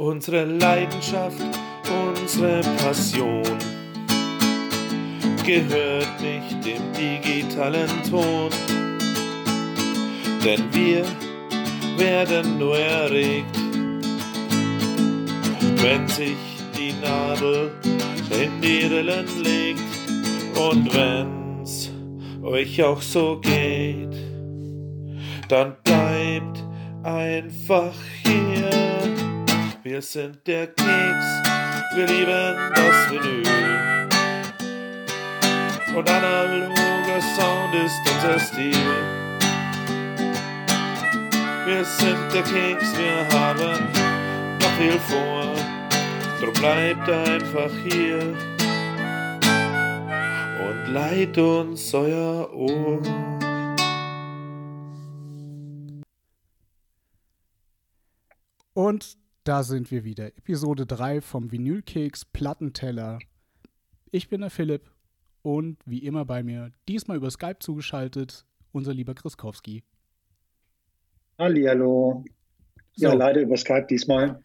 unsere Leidenschaft, unsere Passion gehört nicht dem digitalen Ton, denn wir werden nur erregt, wenn sich die Nadel in die Rillen legt und wenn's euch auch so geht, dann bleibt einfach hier. Wir sind der Keks, wir lieben das Vinyl. Und analoger Sound ist unser Stil. Wir sind der Keks, wir haben noch viel vor. Drum bleibt einfach hier und leiht uns euer Ohr. Und da sind wir wieder. Episode 3 vom Vinylkeks Plattenteller. Ich bin der Philipp und wie immer bei mir, diesmal über Skype zugeschaltet, unser lieber Chriskowski. Hallihallo. Ja, So. leider über Skype diesmal.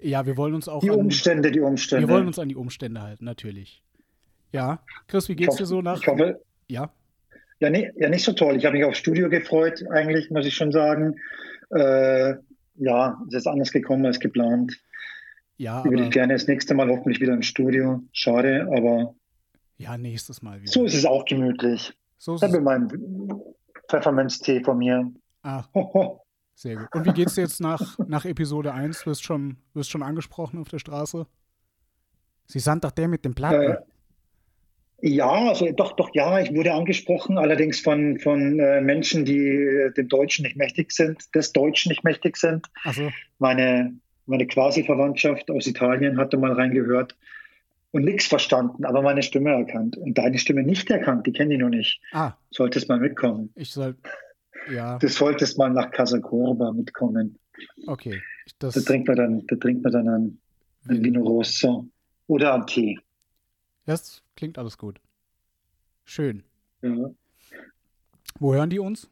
Ja, wir wollen uns auch Die an, Umstände, die Umstände. wir wollen uns an die Umstände halten, natürlich. Ja, Chris, wie geht's hoffe, dir so nach? Ich hoffe, Ja, ja, nee, ja, nicht so toll. Ich habe mich aufs Studio gefreut, eigentlich, muss ich schon sagen. Äh, ja, es ist anders gekommen als geplant. ja, Ich würde gerne das nächste Mal hoffentlich wieder im Studio. Schade, aber ja, nächstes Mal wieder. so ist es auch gemütlich. So ist Ich habe meinen Pfefferminztee von mir. Ah, Hoho. sehr gut. Und wie geht's dir jetzt nach, nach Episode 1? Wirst schon, wirst schon angesprochen auf der Straße? Sie sind doch der mit dem Platten. Äh, Ja, also doch, doch, ja, ich wurde angesprochen, allerdings von, von äh, Menschen, die äh, dem Deutschen nicht mächtig sind, des Deutschen nicht mächtig sind. Also, Meine, meine Quasi-Verwandtschaft aus Italien hatte mal reingehört und nichts verstanden, aber meine Stimme erkannt. Und deine Stimme nicht erkannt, die kenne ich noch nicht. ah, Solltest mal mitkommen. ich soll. Ja, Du solltest mal nach Casa Corba mitkommen. okay. Das, Da trinkt man dann, da trinkt man dann ein, ein Vino Rosso oder einen Tee. das klingt alles gut. Schön. Ja. Wo hören die uns?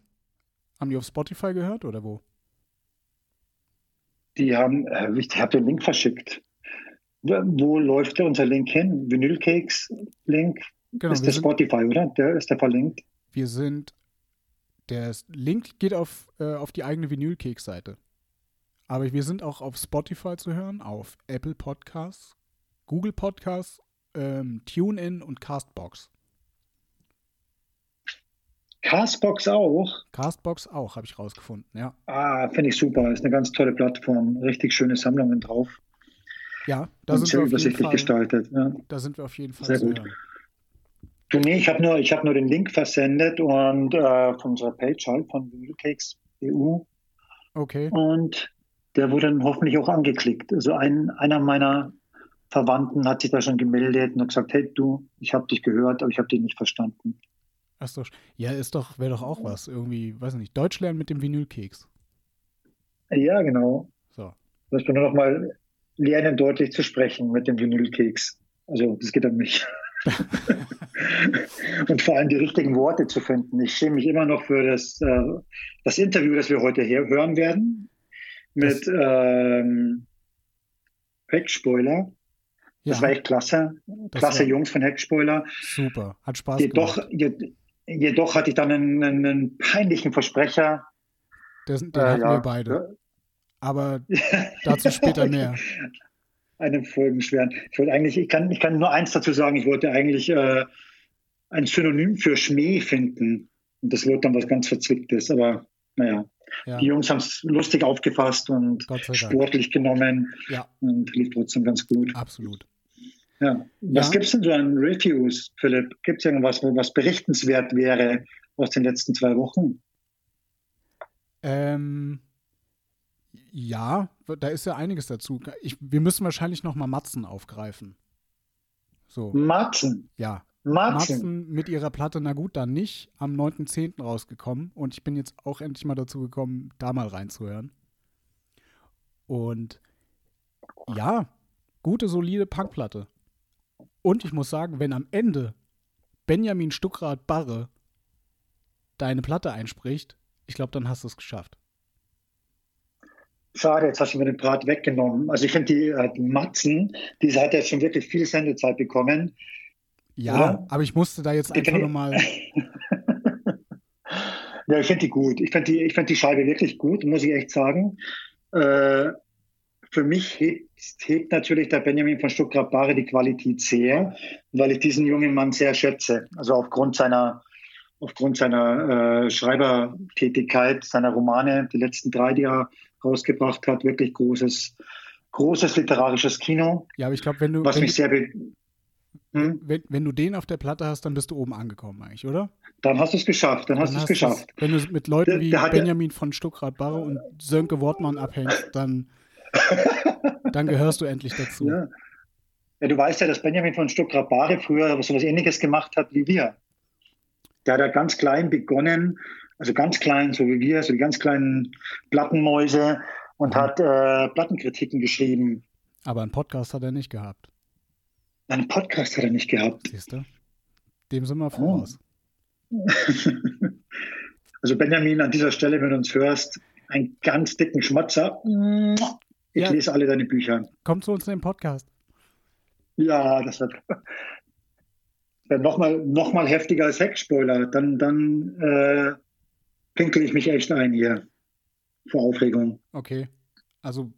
Haben die auf Spotify gehört oder wo? Die haben, äh, ich habe den Link verschickt. Wo läuft der unser Link hin? Vinylcakes-Link? Genau, ist der sind, Spotify, oder? Der ist der verlinkt. wir sind. Der Link geht auf, äh, auf die eigene Vinylkeks-Seite. Aber wir sind auch auf Spotify zu hören, auf Apple Podcasts, Google Podcasts, ähm, TuneIn und Castbox. Castbox auch. Castbox auch, habe ich rausgefunden, ja. Ah, finde ich super. Ist eine ganz tolle Plattform. Richtig schöne Sammlungen drauf. Ja, da und sind, sehr wir übersichtlich Fall, gestaltet. Ja. da sind wir auf jeden Fall Sehr gut. hören. Du, nee, ich habe nur, ich hab nur den Link versendet und äh, von unserer Page halt, von Vinylcakes EU. Okay, Und der wurde dann hoffentlich auch angeklickt. Also ein, einer meiner Verwandten hat sich da schon gemeldet und hat gesagt, hey du, ich habe dich gehört, aber ich habe dich nicht verstanden. Ach so. Ja, ist doch, wäre doch auch was. Irgendwie, weiß nicht, Deutsch lernen mit dem Vinylkeks. Ja, genau. So. Man nur noch mal lernen, deutlich zu sprechen mit dem Vinylkeks. Also das geht an mich. und vor allem die richtigen Worte zu finden. Ich schäme mich immer noch für das, äh, das Interview, das wir heute her hören werden mit ähm, Heckspoiler. Das Ja, war echt klasse. Das klasse war- Jungs von Heckspoiler. super. Hat Spaß Jedoch, gemacht. je, jedoch hatte ich dann einen, einen peinlichen Versprecher. Den, den Äh, hatten ja. wir beide. Aber dazu später mehr. Einen folgenschweren. Ich wollte eigentlich, ich kann, ich kann nur eins dazu sagen, ich wollte eigentlich äh, ein Synonym für Schmäh finden. Und das wurde dann was ganz Verzwicktes. Aber naja, Ja, die Jungs haben es lustig aufgefasst und sportlich genommen Ja, und lief trotzdem ganz gut. absolut. Ja. Was Ja. gibt's denn so an Reviews, Philipp? Gibt es irgendwas, was berichtenswert wäre aus den letzten zwei Wochen? Ähm, ja, da ist ja einiges dazu. Ich, wir müssen wahrscheinlich noch mal Matzen aufgreifen. So, Matzen. ja. Matzen. Matzen mit ihrer Platte Na gut, dann nicht, am 9.10. rausgekommen. Und ich bin jetzt auch endlich mal dazu gekommen, da mal reinzuhören. Und ja, gute, solide Punkplatte. Und ich muss sagen, wenn am Ende Benjamin Stuckrad Barre deine Platte einspricht, ich glaube, dann hast du es geschafft. Schade, jetzt hast du mir den Part weggenommen. Also ich finde die, äh, die Matzen, die hat ja schon wirklich viel Sendezeit bekommen. Ja, Oder? aber ich musste da jetzt einfach nochmal. ja, ich finde die gut. Ich finde die, find die Scheibe wirklich gut, muss ich echt sagen. Äh, für mich hebt, hebt, natürlich der Benjamin von Stuttgart-Bare die Qualität sehr, weil ich diesen jungen Mann sehr schätze. Also aufgrund seiner, aufgrund seiner äh, Schreibertätigkeit, seiner Romane, die letzten drei, die er rausgebracht hat. Wirklich großes, großes literarisches Kino. Ja, aber ich glaube, wenn du. Was wenn mich sehr. Hm? Wenn, wenn du den auf der Platte hast, dann bist du oben angekommen, eigentlich, oder? Dann hast du es geschafft. Dann, dann hast du es geschafft. wenn du mit Leuten der, wie der Benjamin von Stuckrad-Barre und Sönke Wortmann abhängst, dann, dann gehörst du endlich dazu. Ja. ja. du weißt ja, dass Benjamin von Stuckrad-Barre früher so etwas Ähnliches gemacht hat wie wir. Der hat ja ganz klein begonnen also ganz klein, so wie wir, so die ganz kleinen Plattenmäuse und mhm. hat äh, Plattenkritiken geschrieben. Aber einen Podcast hat er nicht gehabt. Einen Podcast hat er nicht gehabt. Siehst du? Dem sind wir voraus. Oh. also Benjamin, an dieser Stelle, wenn du uns hörst, einen ganz dicken Schmatzer. Ich ja. lese alle deine Bücher. Komm zu uns in den Podcast. Ja, das wird, wird nochmal noch mal heftiger als Heckspoiler. Dann, dann äh, pinkel ich mich echt ein hier vor Aufregung. Okay. Also,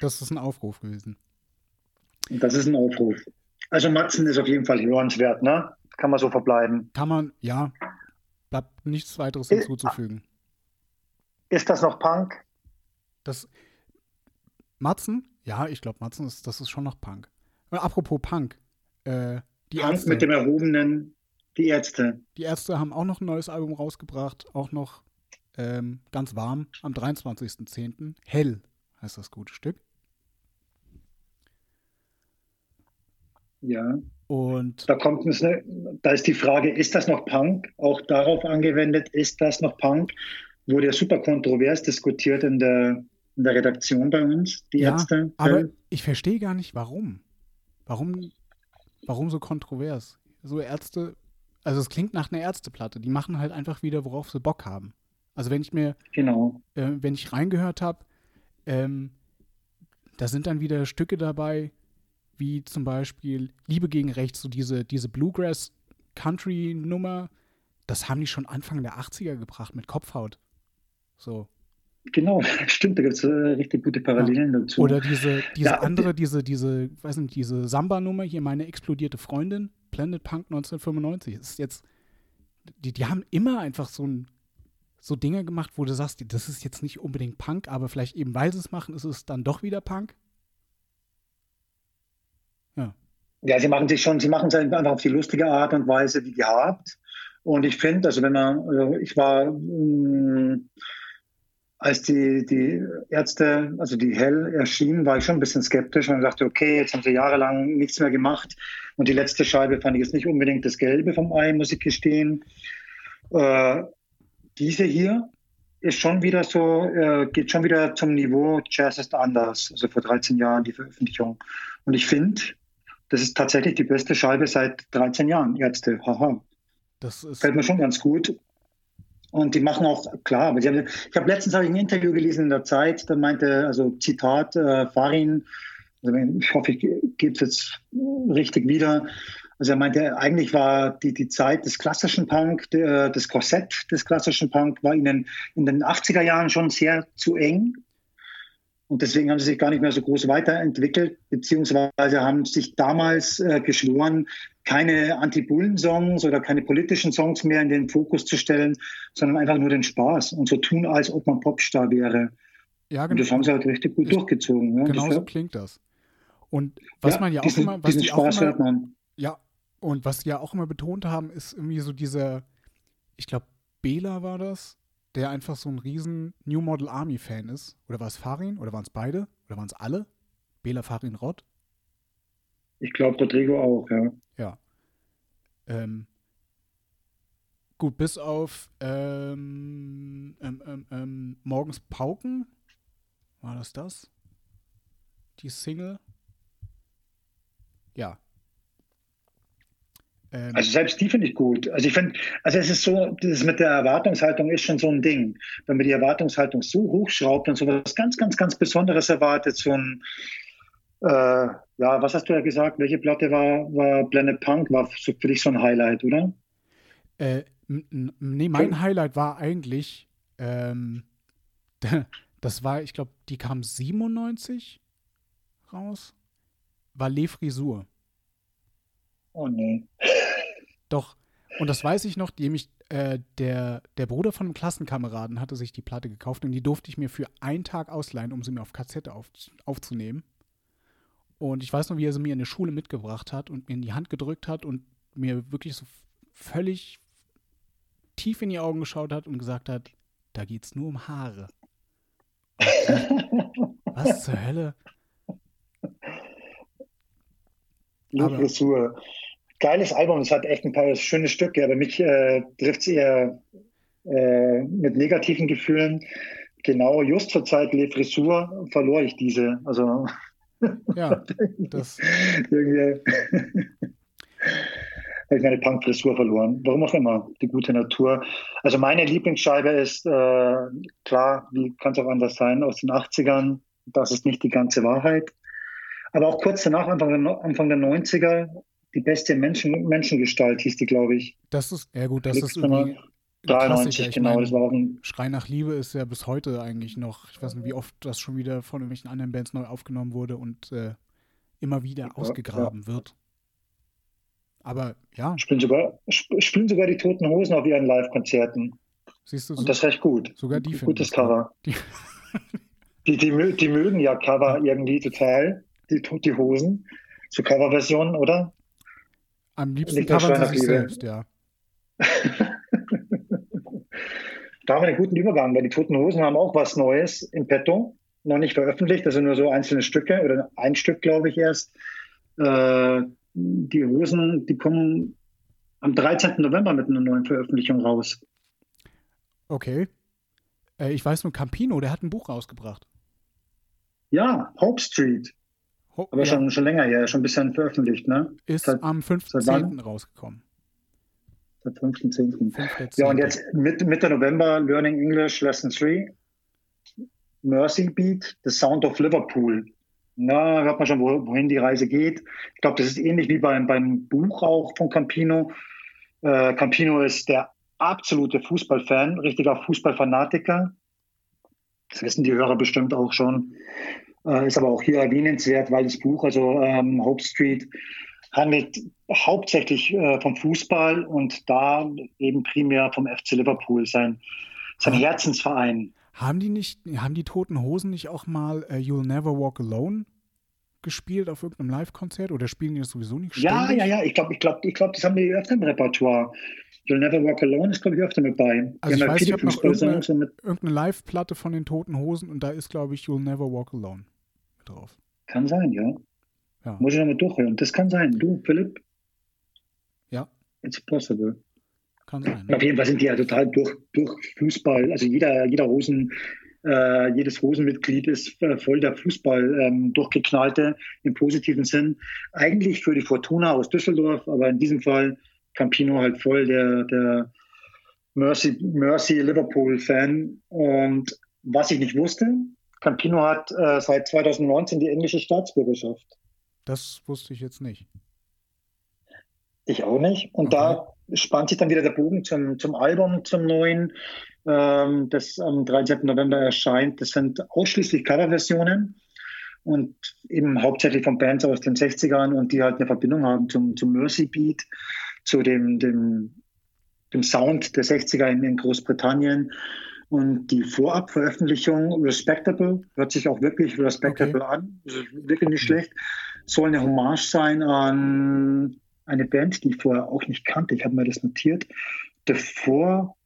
das ist ein Aufruf gewesen. Das ist ein Aufruf. Also, Matzen ist auf jeden Fall hörenswert, ne? Kann man so verbleiben. Kann man, ja. Bleibt nichts weiteres hinzuzufügen. Ist das noch Punk? Das. Matzen? Ja, ich glaube, Matzen ist, das ist schon noch Punk. Apropos Punk. Äh, die Punk Ärzte, mit dem erhobenen die Ärzte. Die Ärzte haben auch noch ein neues Album rausgebracht, auch noch ähm, ganz warm am 23.10. Hell heißt das gute Stück. Ja. Und da kommt es, ne, da ist die Frage, ist das noch Punk? Auch darauf angewendet, ist das noch Punk? Wurde ja super kontrovers diskutiert in der, in der Redaktion bei uns, die ja, Ärzte. Aber ich verstehe gar nicht, warum. Warum, warum so kontrovers? So Ärzte also es klingt nach einer Ärzteplatte. Die machen halt einfach wieder, worauf sie Bock haben. Also wenn ich mir, genau. äh, wenn ich reingehört habe, ähm, da sind dann wieder Stücke dabei, wie zum Beispiel Liebe gegen Rechts, so diese, diese Bluegrass-Country-Nummer, das haben die schon Anfang der 80er gebracht mit Kopfhaut. So. Genau, stimmt, da gibt es äh, richtig gute Parallelen ja. dazu. Oder diese, diese ja, andere, diese, diese, weiß nicht, diese Samba-Nummer hier, meine explodierte Freundin, Planet Punk 1995. ist jetzt, die, die haben immer einfach so ein, so Dinge gemacht, wo du sagst, das ist jetzt nicht unbedingt Punk, aber vielleicht eben, weil sie es machen, ist es dann doch wieder Punk. Ja. Ja, sie machen sich schon, sie machen es einfach auf die lustige Art und Weise wie gehabt. Und ich finde, also wenn man, also ich war, mh, mm, als die, die Ärzte, also die Hell erschienen, war ich schon ein bisschen skeptisch und dachte, okay, jetzt haben sie jahrelang nichts mehr gemacht. Und die letzte Scheibe fand ich jetzt nicht unbedingt das Gelbe vom Ei, muss ich gestehen. Äh, diese hier ist schon wieder so, äh, geht schon wieder zum Niveau Jazz ist anders. Also vor 13 Jahren die Veröffentlichung. Und ich finde, das ist tatsächlich die beste Scheibe seit 13 Jahren, Ärzte. Haha. Das ist Fällt mir schon ganz gut. Und die machen auch, klar, aber sie haben, ich habe letztens hab ich ein Interview gelesen in der Zeit, da meinte, also Zitat, äh, Farin, also ich hoffe, ich gebe es jetzt richtig wieder. Also er meinte, eigentlich war die, die Zeit des klassischen Punk, der, das Korsett des klassischen Punk war ihnen in den 80er Jahren schon sehr zu eng. Und deswegen haben sie sich gar nicht mehr so groß weiterentwickelt, beziehungsweise haben sich damals äh, geschworen, keine Anti-Bullen-Songs oder keine politischen Songs mehr in den Fokus zu stellen, sondern einfach nur den Spaß und so tun, als ob man Popstar wäre. Ja, genau. Und das haben sie halt richtig gut ich, durchgezogen. Ja, genau so klingt das. Und was ja, man ja auch diesen, immer, was diesen die Spaß auch immer, hört man. Ja, und was die ja auch immer betont haben, ist irgendwie so dieser, ich glaube, Bela war das, der einfach so ein riesen New Model Army Fan ist. Oder war es Farin? Oder waren es beide? Oder waren es alle? Bela, Farin, Rott? Ich glaube, Rodrigo auch, ja. Ja. Ähm, gut, bis auf ähm, ähm, ähm, ähm Morgens Pauken. War das das? Die Single? Ja. Ähm, Also selbst die finde ich gut. Also ich finde, also es ist so, das mit der Erwartungshaltung ist schon so ein Ding. Wenn man die Erwartungshaltung so hochschraubt und so was ganz, ganz, ganz Besonderes erwartet, so ein, äh, ja, was hast du ja gesagt? Welche Platte war, war Blended Punk? War so für dich so ein Highlight, oder? Äh, nee, mein Highlight war eigentlich, ähm, das war, ich glaube, die kam 97 raus, war Les Frisur. Oh nee. Doch, und das weiß ich noch, nämlich äh, der, der Bruder von einem Klassenkameraden hatte sich die Platte gekauft und die durfte ich mir für einen Tag ausleihen, um sie mir auf Kassette auf, aufzunehmen. Und ich weiß noch, wie er sie mir in der Schule mitgebracht hat und mir in die Hand gedrückt hat und mir wirklich so völlig tief in die Augen geschaut hat und gesagt hat, da geht's nur um Haare. Was zur Hölle? Le Aber- Frisur. Geiles Album, es hat echt ein paar schöne Stücke, aber mich äh, trifft es eher äh, mit negativen Gefühlen. Genau, just zur Zeit Le Frisur verlor ich diese. Also Ja, das, irgendwie habe ich meine Punk-Frisur verloren. Warum auch immer, die gute Natur. Also meine Lieblingsscheibe ist, äh, klar, wie kann es auch anders sein, aus den 80ern. Das ist nicht die ganze Wahrheit. Aber auch kurz danach, Anfang der, Anfang der 90er, die beste Menschen, Menschengestalt hieß die, glaube ich. das ist, ja gut, das ist irgendwie ein Klassiker. 93, Ich genau. meine, das war auch ein, Schrei nach Liebe ist ja bis heute eigentlich noch, ich weiß nicht, wie oft das schon wieder von irgendwelchen anderen Bands neu aufgenommen wurde und äh, immer wieder ausgegraben wird. Aber ja, spielen, sogar, sp- spielen sogar die Toten Hosen auf ihren Live-Konzerten. siehst du, Und das recht gut. sogar die finden Gutes. Cover. Die, Die, die, die mögen ja Cover irgendwie total, die, die Hosen. So Coverversionen, oder? Am liebsten covern sie sich selbst, ja. Da haben wir einen guten Übergang, weil die Toten Hosen haben auch was Neues im Petto. Noch nicht veröffentlicht, das sind nur so einzelne Stücke oder ein Stück, glaube ich, erst. Äh, die Hosen, die kommen am 13. November mit einer neuen Veröffentlichung raus. Okay. Äh, ich weiß nur, Campino, der hat ein Buch rausgebracht. Ja, Hope Street. Ho Aber ja, schon, schon länger her, schon ein bisschen veröffentlicht, ne? ist seit- am seit wann? 5.10. rausgekommen. Seit 15.10. 5.10.. Ja, und jetzt Mitte, Mitte November Learning English Lesson 3. Mercy Beat, The Sound of Liverpool. Na, hört man schon, wo, wohin die Reise geht. Ich glaube, das ist ähnlich wie beim, beim Buch auch von Campino. Äh, Campino ist der absolute Fußballfan, richtiger Fußballfanatiker. Das wissen die Hörer bestimmt auch schon. Äh, ist aber auch hier erwähnenswert, weil das Buch, also ähm, Hope Street, handelt hauptsächlich äh, vom Fußball und da eben primär vom FC Liverpool, sein, sein Ah. Herzensverein. Haben die nicht, haben die Toten Hosen nicht auch mal äh, You'll Never Walk Alone gespielt auf irgendeinem Live-Konzert oder spielen die das sowieso nicht Ja, ständig? ja, ja, ich glaube, ich glaub, ich glaub, das haben die öfter im Repertoire. You'll Never Walk Alone ist, glaube ich, öfter mit bei. Also ich ja weiß, ich habe noch mit, Irgendeine Live-Platte von den Toten Hosen und da ist, glaube ich, You'll Never Walk Alone drauf. kann sein, ja. Ja. Muss ich nochmal durchhören. Das kann sein. Du, Philipp? Ja. It's possible. Kann sein. Und auf jeden Fall sind die ja total durch, durch Fußball. Also jeder, jeder Hosen, äh, jedes Hosenmitglied ist äh, voll der Fußball ähm, durchgeknallte im positiven Sinn. Eigentlich für die Fortuna aus Düsseldorf, aber in diesem Fall Campino halt voll der, der Mercy, Mercy Liverpool-Fan. Und was ich nicht wusste, Campino hat äh, seit 2019 die englische Staatsbürgerschaft. Das wusste ich jetzt nicht. Ich auch nicht. Und Okay. da spannt sich dann wieder der Bogen zum, zum Album, zum neuen, ähm, das am 13. November erscheint. Das sind ausschließlich Coverversionen und eben hauptsächlich von Bands aus den 60ern und die halt eine Verbindung haben zum, zum Mercy Beat, zu dem, dem, dem Sound der 60er in, in Großbritannien. Und die Vorabveröffentlichung Respectable hört sich auch wirklich respectable an, ist wirklich nicht schlecht, soll eine Hommage sein an eine Band, die ich vorher auch nicht kannte. Ich habe mir das notiert. The Four,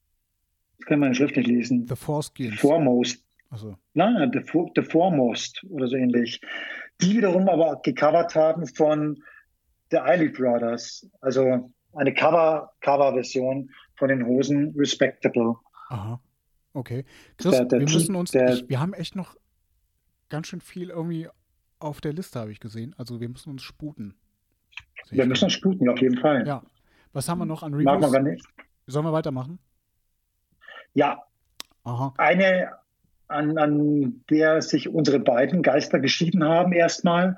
das kann man schriftlich lesen. The Foreskins. Foremost. Also, Nein, the, For- the Foremost oder so ähnlich. Die wiederum aber gecovert haben von The Eiley Brothers. Also eine Cover, Cover-Version von den Hosen Respectable. aha. Okay. Chris, Der- der wir müssen uns, der- ich, wir haben echt noch ganz schön viel irgendwie auf der Liste, habe ich gesehen. Also wir müssen uns sputen. Wir müssen uns sputen, auf jeden Fall. Ja. Was haben wir noch an Mag man Reviews? gar nicht. Sollen wir weitermachen? Ja, Aha. eine, an, an der sich unsere beiden Geister geschieden haben erstmal.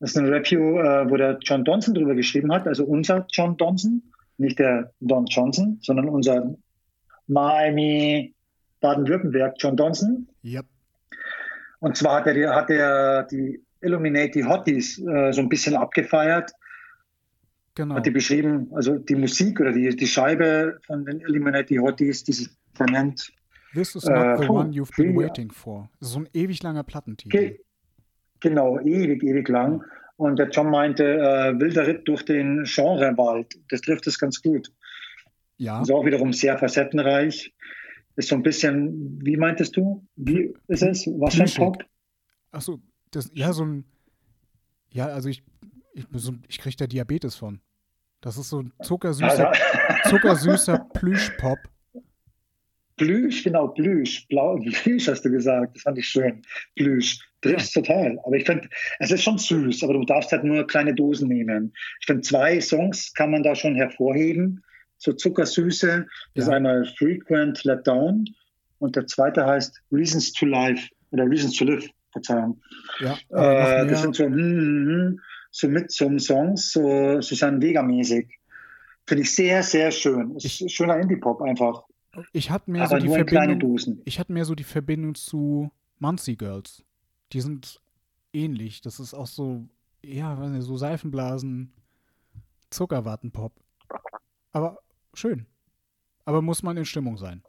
Das ist ein Review, äh, wo der John Donson drüber geschrieben hat, also unser John Donson, nicht der Don Johnson, sondern unser Miami Baden-Württemberg John Donson. Yep. Und zwar hat er, hat er die Illuminati Hotties äh, so ein bisschen abgefeiert, Genau. hat die beschrieben, also die Musik oder die, die Scheibe von den Illuminati Hotties, die sich nennt, This is not äh, the one you've been waiting for. So ein ewig langer Plattentitel. Ge genau, ewig, ewig lang. Und der John meinte, äh, wilder Ritt durch den Genrewald. Das trifft es ganz gut. Ja, Ist auch wiederum sehr facettenreich. Ist so ein bisschen, wie meintest du? Wie ist es? Was für ein. Pop? achso, das, ja, so ein, ja, also ich, ich, so, ich kriege da Diabetes von. Das ist so ein zuckersüßer, zuckersüßer Plüschpop. Plüsch, genau, Plüsch. Blau, Plüsch hast du gesagt. Das fand ich schön. Plüsch. Triffst total. Aber ich finde, es ist schon süß, aber du darfst halt nur kleine Dosen nehmen. Ich finde, zwei Songs kann man da schon hervorheben. So Zuckersüße. Das ist Ja. einmal Frequent Let Down und der zweite heißt Reasons to Life oder Reasons to Live. Verzeihung. Ja, Äh, das sind so, hm, hm, hm, so mit so Songs, so Susanne Vega-mäßig. Finde ich sehr, sehr schön. Ist Ich- schöner Indie-Pop einfach. ich hatte mehr so die Verbindung, ich hatte mehr so die Verbindung zu Muncie Girls. Die sind ähnlich. Das ist auch so, ja, nicht, so Seifenblasen, Zuckerwattenpop. Aber schön. Aber muss man in Stimmung sein.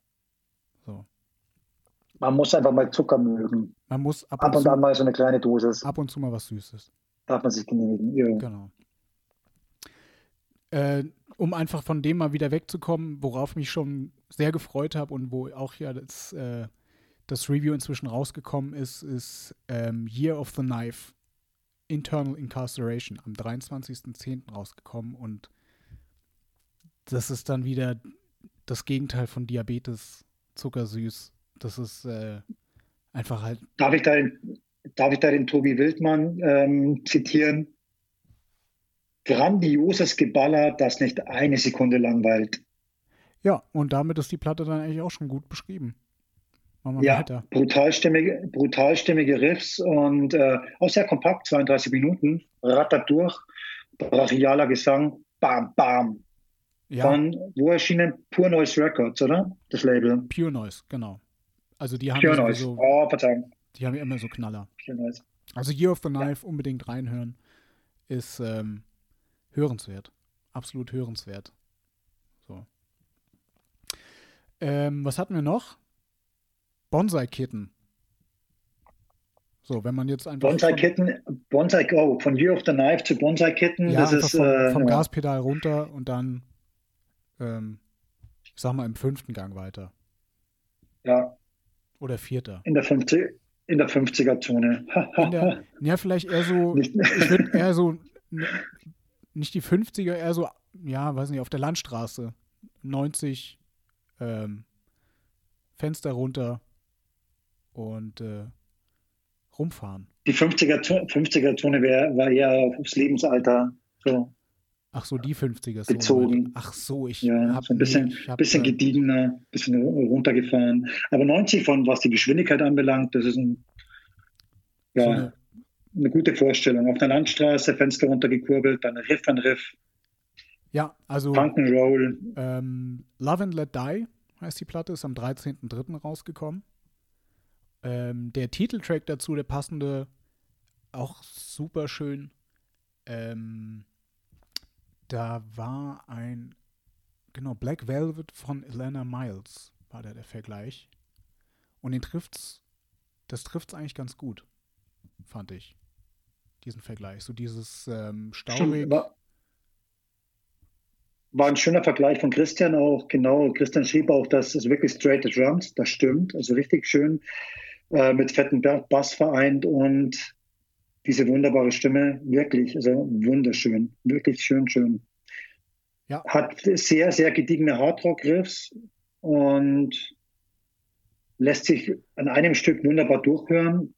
Man muss einfach mal Zucker mögen. Man muss ab Ab und, und an zu, mal so eine kleine Dosis ab und zu mal was Süßes. darf man sich genehmigen. Ja. Genau. Äh, um einfach von dem mal wieder wegzukommen, worauf mich schon sehr gefreut habe und wo auch ja das, äh, das Review inzwischen rausgekommen ist, ist ähm, Year of the Knife Internal Incarceration am 23.10. rausgekommen und das ist dann wieder das Gegenteil von Diabetes, zuckersüß. Das ist äh, einfach halt, Darf, ich da den, darf ich da den Tobi Wildmann ähm, zitieren? Grandioses Geballer, das nicht eine Sekunde langweilt. ja, und damit ist die Platte dann eigentlich auch schon gut beschrieben. Machen wir Ja, weiter. brutalstimmige, Riffs und äh, auch sehr kompakt, 32 Minuten, rattert durch, brachialer Gesang, bam, bam. Ja. Von, wo erschienen Pure Noise Records, oder? Das Label. Pure Noise, genau. Also die haben, Pure ja Noise. sowieso, Oh, Verzeihung. die haben ja immer so Knaller. Pure Noise. Also Year of the Knife unbedingt reinhören. Ist ähm, hörenswert. Absolut hörenswert. So. Ähm, was hatten wir noch? Bonsai Kitten. So, wenn man jetzt einfach Bonsai von- Kitten, Bonsai Go, von Year of the Knife zu Bonsai Kitten, ja, das ist vom, äh, vom ja. Gaspedal runter und dann, ähm, ich sag mal, im fünften Gang weiter. ja, Oder vierter. in der 50, in der 50er Zone. In der, ja, vielleicht eher so, Nicht- ich würde eher so, n- nicht die 50er, eher so, ja, weiß nicht, auf der Landstraße. 90, ähm, Fenster runter und äh, rumfahren. Die 50er, Zo- 50er Zone wär, war eher aufs Lebensalter so, Ach so, die 50er. so Bezogen. weit. Ach so, ich ja, hab so ein bisschen, ich hab, bisschen gediegener, bisschen runtergefahren. Aber 90 von, was die Geschwindigkeit anbelangt, das ist ein, ja, so eine, eine gute Vorstellung. Auf der Landstraße, Fenster runtergekurbelt, dann Riff an Riff, ja, also Punk'n'Roll. Ähm, Love and Let Die heißt die Platte, ist am 13.03. rausgekommen. Ähm, der Titeltrack dazu, der passende, auch super schön. Ähm, da war ein, genau, Black Velvet von Elena Miles war da der Vergleich. Und den trifft's, das trifft's eigentlich ganz gut, fand ich. Diesen Vergleich. So dieses ähm, staurig. War, war ein schöner Vergleich von Christian auch, genau. Christian schrieb auch, das ist wirklich straight Drums, das stimmt. Also richtig schön äh, mit fetten Ba- Bass vereint und diese wunderbare Stimme, wirklich, also wunderschön, wirklich schön, schön. Ja. Hat sehr, sehr gediegene Hardrock-Riffs und lässt sich an einem Stück wunderbar durchhören.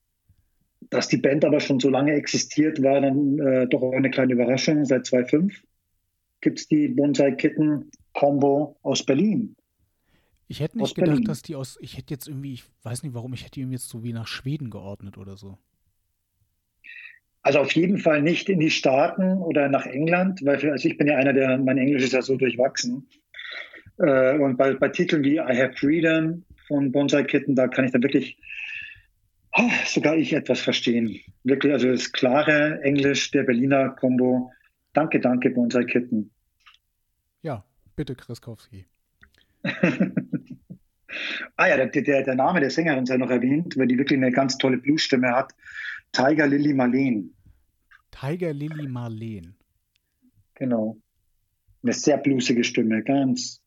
Dass die Band aber schon so lange existiert, war dann äh, doch auch eine kleine Überraschung seit 2005. gibt es die Bonsai Kitten Combo aus Berlin. Ich hätte nicht gedacht, Berlin. dass die aus. Ich hätte jetzt irgendwie, ich weiß nicht warum, ich hätte die irgendwie jetzt so wie nach Schweden geordnet oder so. Also auf jeden Fall nicht in die Staaten oder nach England, weil für, also ich bin ja einer, der mein Englisch ist ja so durchwachsen. Äh, und bei, bei Titeln wie I Have Freedom von Bonsai Kitten, da kann ich dann wirklich oh, sogar ich etwas verstehen. Wirklich, also das klare Englisch der Berliner Combo. Danke, danke, Bonsai Kitten. Ja, bitte, Kriskowski. ah ja, der, der, der, Name der Sängerin sei noch erwähnt, weil die wirklich eine ganz tolle Bluesstimme hat. Tiger Lily Marleen. Tiger Lily Marleen. Genau. Eine sehr bluesige Stimme, ganz,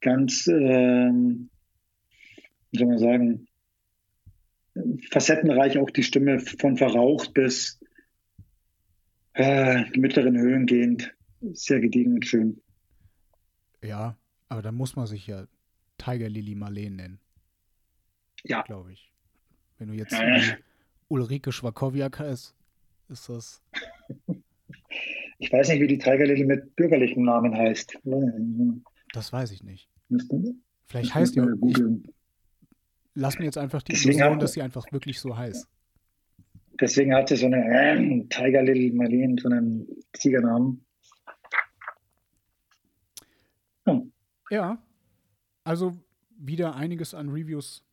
ganz, ähm, wie soll man sagen, facettenreich auch die Stimme von verraucht bis äh, mittleren Höhen gehend. Sehr gediegen und schön. Ja, aber dann muss man sich ja Tiger Lily Marleen nennen. Ja. Glaube ich. Wenn du jetzt äh. Ulrike Schwakowiak heißt, ist das. Ich weiß nicht, wie die Tiger Lily mit bürgerlichem Namen heißt. Das weiß ich nicht. Vielleicht heißt die auch. Ich, lass mir jetzt einfach die Illusion, dass sie einfach wirklich so heißt. Deswegen hat sie so eine äh, Tiger Lily Marleen, so einen Siegernamen. Ja, also wieder einiges an Reviews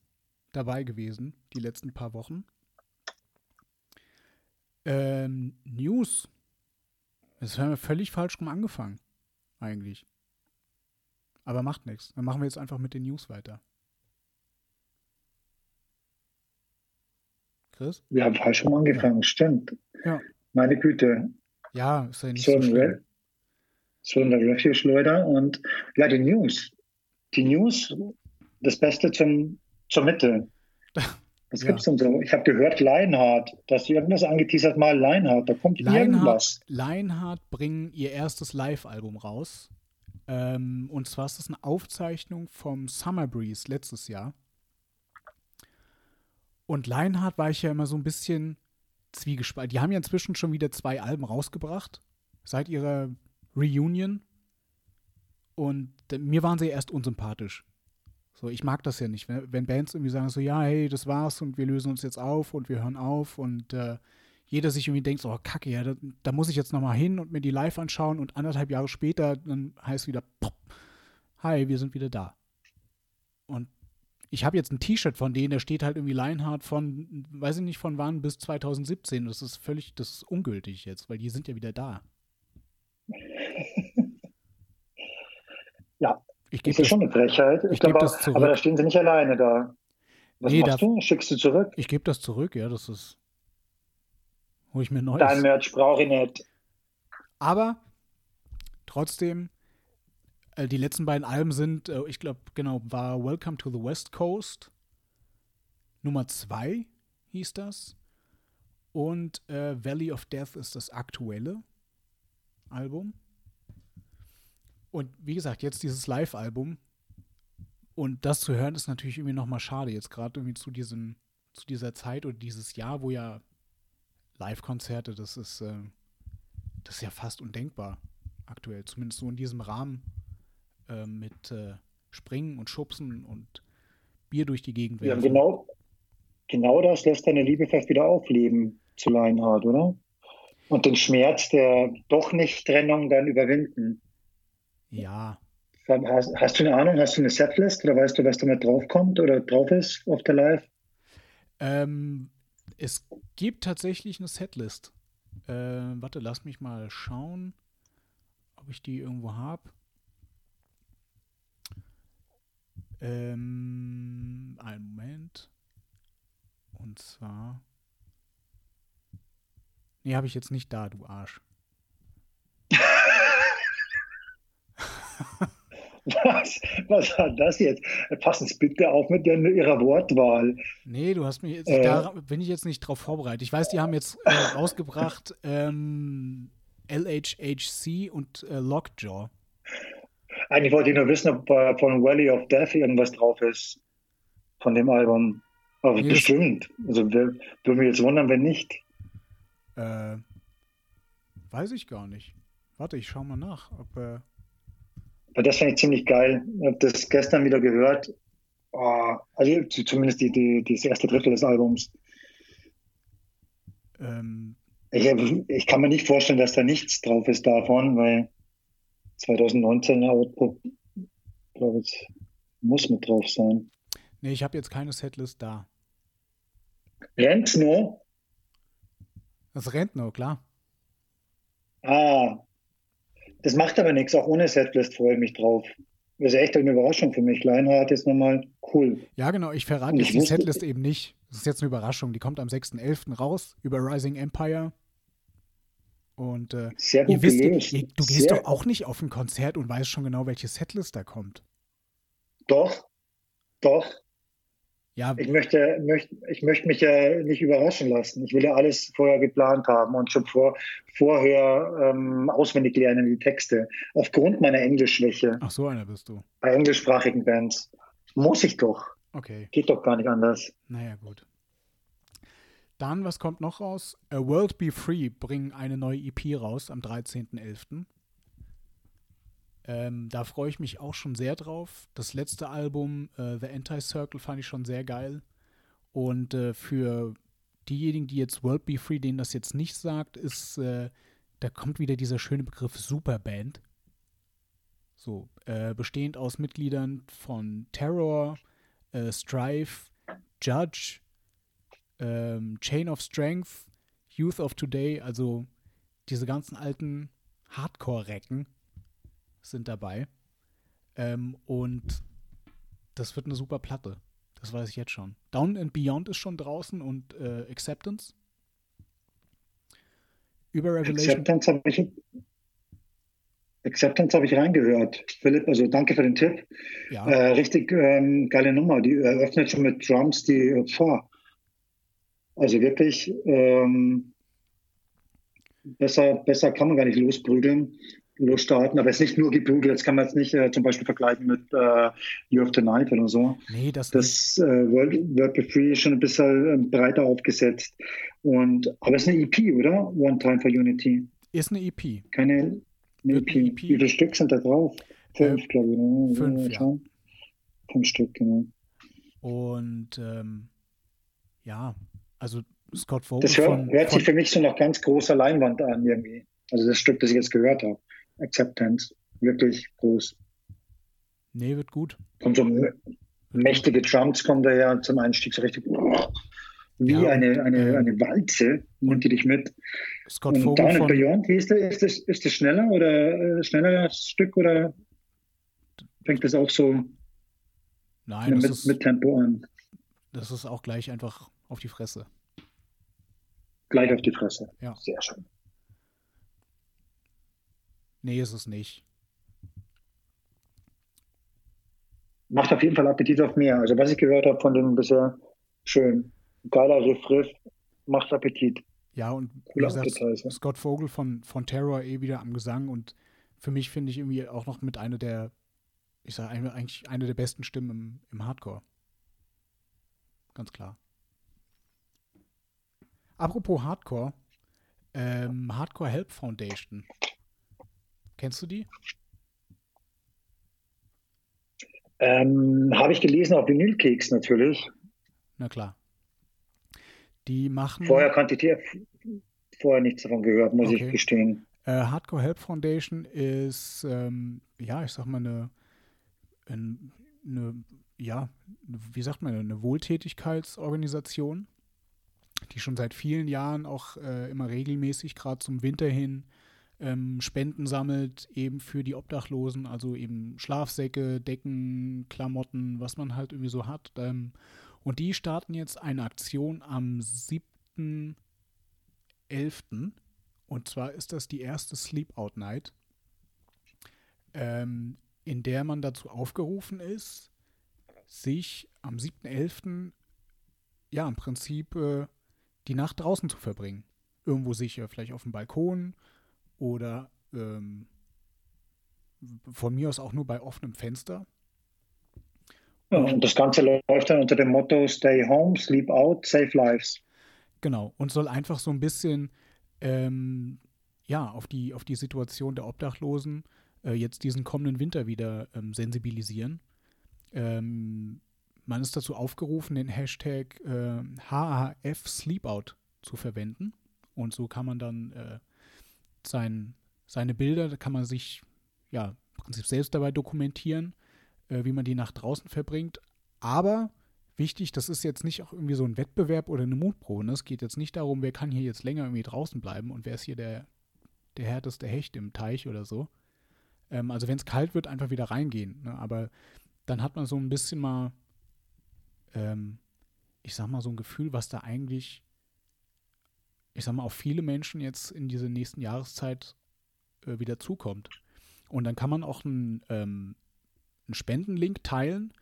dabei gewesen, die letzten paar Wochen. Ähm, News. Das haben wir völlig falsch rum angefangen, eigentlich. Aber macht nichts. Dann machen wir jetzt einfach mit den News weiter. Chris? Wir haben falsch rum angefangen, stimmt. Ja. Meine Güte. Ja, ist ja nicht so, so schlimm so in der Refuge-Leute. Und ja, die News. Die News, das Beste zum, zur Mitte. Was ja. gibt's denn so? Ich habe gehört, Lionheart, dass sie irgendwas angeteasert mal Lionheart, da kommt Lionheart, irgendwas. Lionheart bringen ihr erstes Live-Album raus. Ähm, und zwar ist das eine Aufzeichnung vom Summer Breeze letztes Jahr. Und Lionheart war ich ja immer so ein bisschen zwiegespalten. Die haben ja inzwischen schon wieder zwei Alben rausgebracht. Seit ihrer Reunion. Und mir waren sie erst unsympathisch. So, ich mag das ja nicht, wenn, wenn, Bands irgendwie sagen so, ja, hey, das war's und wir lösen uns jetzt auf und wir hören auf und äh, jeder sich irgendwie denkt, so, oh, kacke, ja, da, da muss ich jetzt nochmal hin und mir die live anschauen und anderthalb Jahre später dann heißt wieder, pop, hi, wir sind wieder da. Und ich habe jetzt ein T-Shirt von denen, da steht halt irgendwie Lionheart von, weiß ich nicht von wann, bis 2017. Das ist völlig, das ist ungültig jetzt, weil die sind ja wieder da. ja, ich das ist schon eine Frechheit. Ich, ich glaube, das zurück. Aber da stehen sie nicht alleine da. Was nee, machst da, du? Schickst du zurück? Ich gebe das zurück, ja, das ist. Hol ich mir neues. Dein Merch brauche ich nicht. Aber trotzdem, äh, die letzten beiden Alben sind, äh, ich glaube, genau, war Welcome to the West Coast. Nummer 2 hieß das. Und äh, Valley of Death ist das aktuelle. Album. Und wie gesagt, jetzt dieses Live-Album. Und das zu hören ist natürlich irgendwie nochmal schade. Jetzt gerade irgendwie zu diesem, zu dieser Zeit oder dieses Jahr, wo ja Live-Konzerte, das ist, äh, das ist ja fast undenkbar aktuell. Zumindest so in diesem Rahmen äh, mit äh, Springen und Schubsen und Bier durch die Gegend werfen. Ja, genau, genau das lässt deine Liebe vielleicht wieder aufleben zu Leinhardt, oder? und den Schmerz der doch nicht Trennung dann überwinden. Ja. Hast, hast, du eine Ahnung, hast du eine Setlist oder weißt du, was damit draufkommt oder drauf ist auf der Live? Ähm, es gibt tatsächlich eine Setlist. Äh, warte, lass mich mal schauen, ob ich die irgendwo habe. Ähm, einen Moment. Und zwar Nee, habe ich jetzt nicht da, du Arsch. Was? Was war das jetzt? Passen Sie bitte auf mit der, Ihrer Wortwahl. Nee, du hast mich jetzt, äh, da bin ich jetzt nicht drauf vorbereitet. Ich weiß, die haben jetzt äh, rausgebracht ähm, LHHC und äh, Lockjaw. Eigentlich wollte ich nur wissen, ob äh, von Valley of Death irgendwas drauf ist. Von dem Album. Aber nee, bestimmt. Also würde mich jetzt wundern, wenn nicht. Äh, weiß ich gar nicht. Warte, ich schau mal nach, ob. Aber das finde ich ziemlich geil. Ich habe das gestern wieder gehört. Oh, also zumindest die, die, das erste Drittel des Albums. ähm, Ich, ich kann mir nicht vorstellen, dass da nichts drauf ist davon, weil 2019 Output, glaube ich, muss mit drauf sein. nee, ich habe jetzt keine Setlist da. Rennt's nur? Das rennt nur, klar. Ah, das macht aber nichts. Auch ohne Setlist freue ich mich drauf. Das ist echt eine Überraschung für mich. Lionheart ist nochmal cool. Ja, genau, ich verrate jetzt die Setlist eben nicht. Das ist jetzt eine Überraschung. Die kommt am 6.11. raus über Rising Empire. Und äh, Sehr ihr gut wisst, ihr, gelöst. ihr, du gehst Sehr, doch auch nicht auf ein Konzert und weißt schon genau, welche Setlist da kommt. Doch, doch. Ja, Ich möchte, möchte, ich möchte mich ja nicht überraschen lassen. Ich will ja alles vorher geplant haben und schon vor, vorher ähm, auswendig lernen, die Texte. Aufgrund meiner Englischschwäche ach so einer bist du. bei englischsprachigen Bands. Muss ich doch. Okay, Geht doch gar nicht anders. naja, gut. Dann, was kommt noch raus? A World Be Free bringen eine neue EP raus am 13.11. Ähm, da freue ich mich auch schon sehr drauf. Das letzte Album, äh, The Anti-Circle, fand ich schon sehr geil. Und äh, für diejenigen, die jetzt World Be Free, denen das jetzt nicht sagt, ist, äh, da kommt wieder dieser schöne Begriff Superband. So, äh, bestehend aus Mitgliedern von Terror, äh, Strife, Judge, ähm, Chain of Strength, Youth of Today, also diese ganzen alten Hardcore-Recken sind dabei. Ähm, und das wird eine super Platte. Das weiß ich jetzt schon. Down and Beyond ist schon draußen und äh, Acceptance. Über Revelation. Acceptance habe ich, Acceptance habe ich reingehört. Philipp, also danke für den Tipp. Ja, Äh, richtig ähm, geile Nummer. Die eröffnet schon mit Drums die äh, Pfarr. Also wirklich ähm, besser, besser kann man gar nicht losprügeln, losstarten. Aber es ist nicht nur geprügelt. Das kann man jetzt nicht äh, zum Beispiel vergleichen mit äh, You of the Night oder so. nee, das. Das äh, World, World Free ist schon ein bisschen äh, breiter aufgesetzt. Und, aber es ist eine EP, oder? One Time for Unity. ist eine E EP. Keine eine EP. eine EP. Wie viele Stück sind da drauf? Fünf, Äh, glaube ich. ne? fünf, ja. Fünf Stück, genau. Und ähm, ja, also Scott Vogel Das hört, von, hört von sich für mich so nach ganz großer Leinwand an irgendwie. Also das Stück, das ich jetzt gehört habe. Acceptance. Wirklich groß. Nee, wird gut. Kommt so mä- mächtige Drums kommen da ja zum Einstieg so richtig wie Ja, und, eine, eine, eine Walze nimmt die dich mit. Scott Und Vogel Down and von Beyond, wie ist das? Ist das, ist das schneller oder äh, schneller Stück oder fängt das auch so Nein, mit, ist, mit Tempo an? das ist auch gleich einfach auf die Fresse. Gleich auf die Fresse. Ja. Sehr schön. Nee, ist es nicht. Macht auf jeden Fall Appetit auf mehr. Also was ich gehört habe von dem bisher, schön. Geiler Riff, macht Appetit. Ja, und wie gesagt, Appetizer. Scott Vogel von, von Terror eh wieder am Gesang und für mich finde ich irgendwie auch noch mit einer der, ich sage eigentlich eine der besten Stimmen im, im Hardcore. Ganz klar. Apropos Hardcore, ähm, Hardcore Help Foundation. Kennst du die? Ähm, habe ich gelesen auf Vinylkeks natürlich. Na klar. Die machen Vorher kannte ich vorher nichts davon gehört, muss Okay. ich gestehen. Äh, Hardcore Help Foundation ist, ähm, ja, ich sag mal, eine, ein- eine, ja, wie sagt man, eine Wohltätigkeitsorganisation, die schon seit vielen Jahren auch äh, immer regelmäßig, gerade zum Winter hin, ähm, Spenden sammelt, eben für die Obdachlosen, also eben Schlafsäcke, Decken, Klamotten, was man halt irgendwie so hat. Ähm, und die starten jetzt eine Aktion am 7.11. Und zwar ist das die erste Sleep Out Night, ähm, in der man dazu aufgerufen ist, sich am 7.11. ja im Prinzip äh, die Nacht draußen zu verbringen. Irgendwo sicher, vielleicht auf dem Balkon oder ähm, von mir aus auch nur bei offenem Fenster. Und das Ganze läuft dann unter dem Motto Stay home, sleep out, save lives. Genau, und soll einfach so ein bisschen, ähm, ja, auf die, auf die Situation der Obdachlosen äh, jetzt diesen kommenden Winter wieder ähm, sensibilisieren. Ähm, man ist dazu aufgerufen, den Hashtag äh, HAF Sleepout zu verwenden. Und so kann man dann äh, sein, seine Bilder, da kann man sich ja im Prinzip selbst dabei dokumentieren, äh, wie man die Nacht draußen verbringt. Aber wichtig, das ist jetzt nicht auch irgendwie so ein Wettbewerb oder eine Mutprobe. Ne? Es geht jetzt nicht darum, wer kann hier jetzt länger irgendwie draußen bleiben und wer ist hier der, der härteste Hecht im Teich oder so. Ähm, also wenn es kalt wird, einfach wieder reingehen. Ne? Aber dann hat man so ein bisschen mal, ähm, ich sag mal, so ein Gefühl, was da eigentlich, ich sag mal, auf viele Menschen jetzt in dieser nächsten Jahreszeit äh, wieder zukommt. Und dann kann man auch einen, ähm, einen Spendenlink teilen.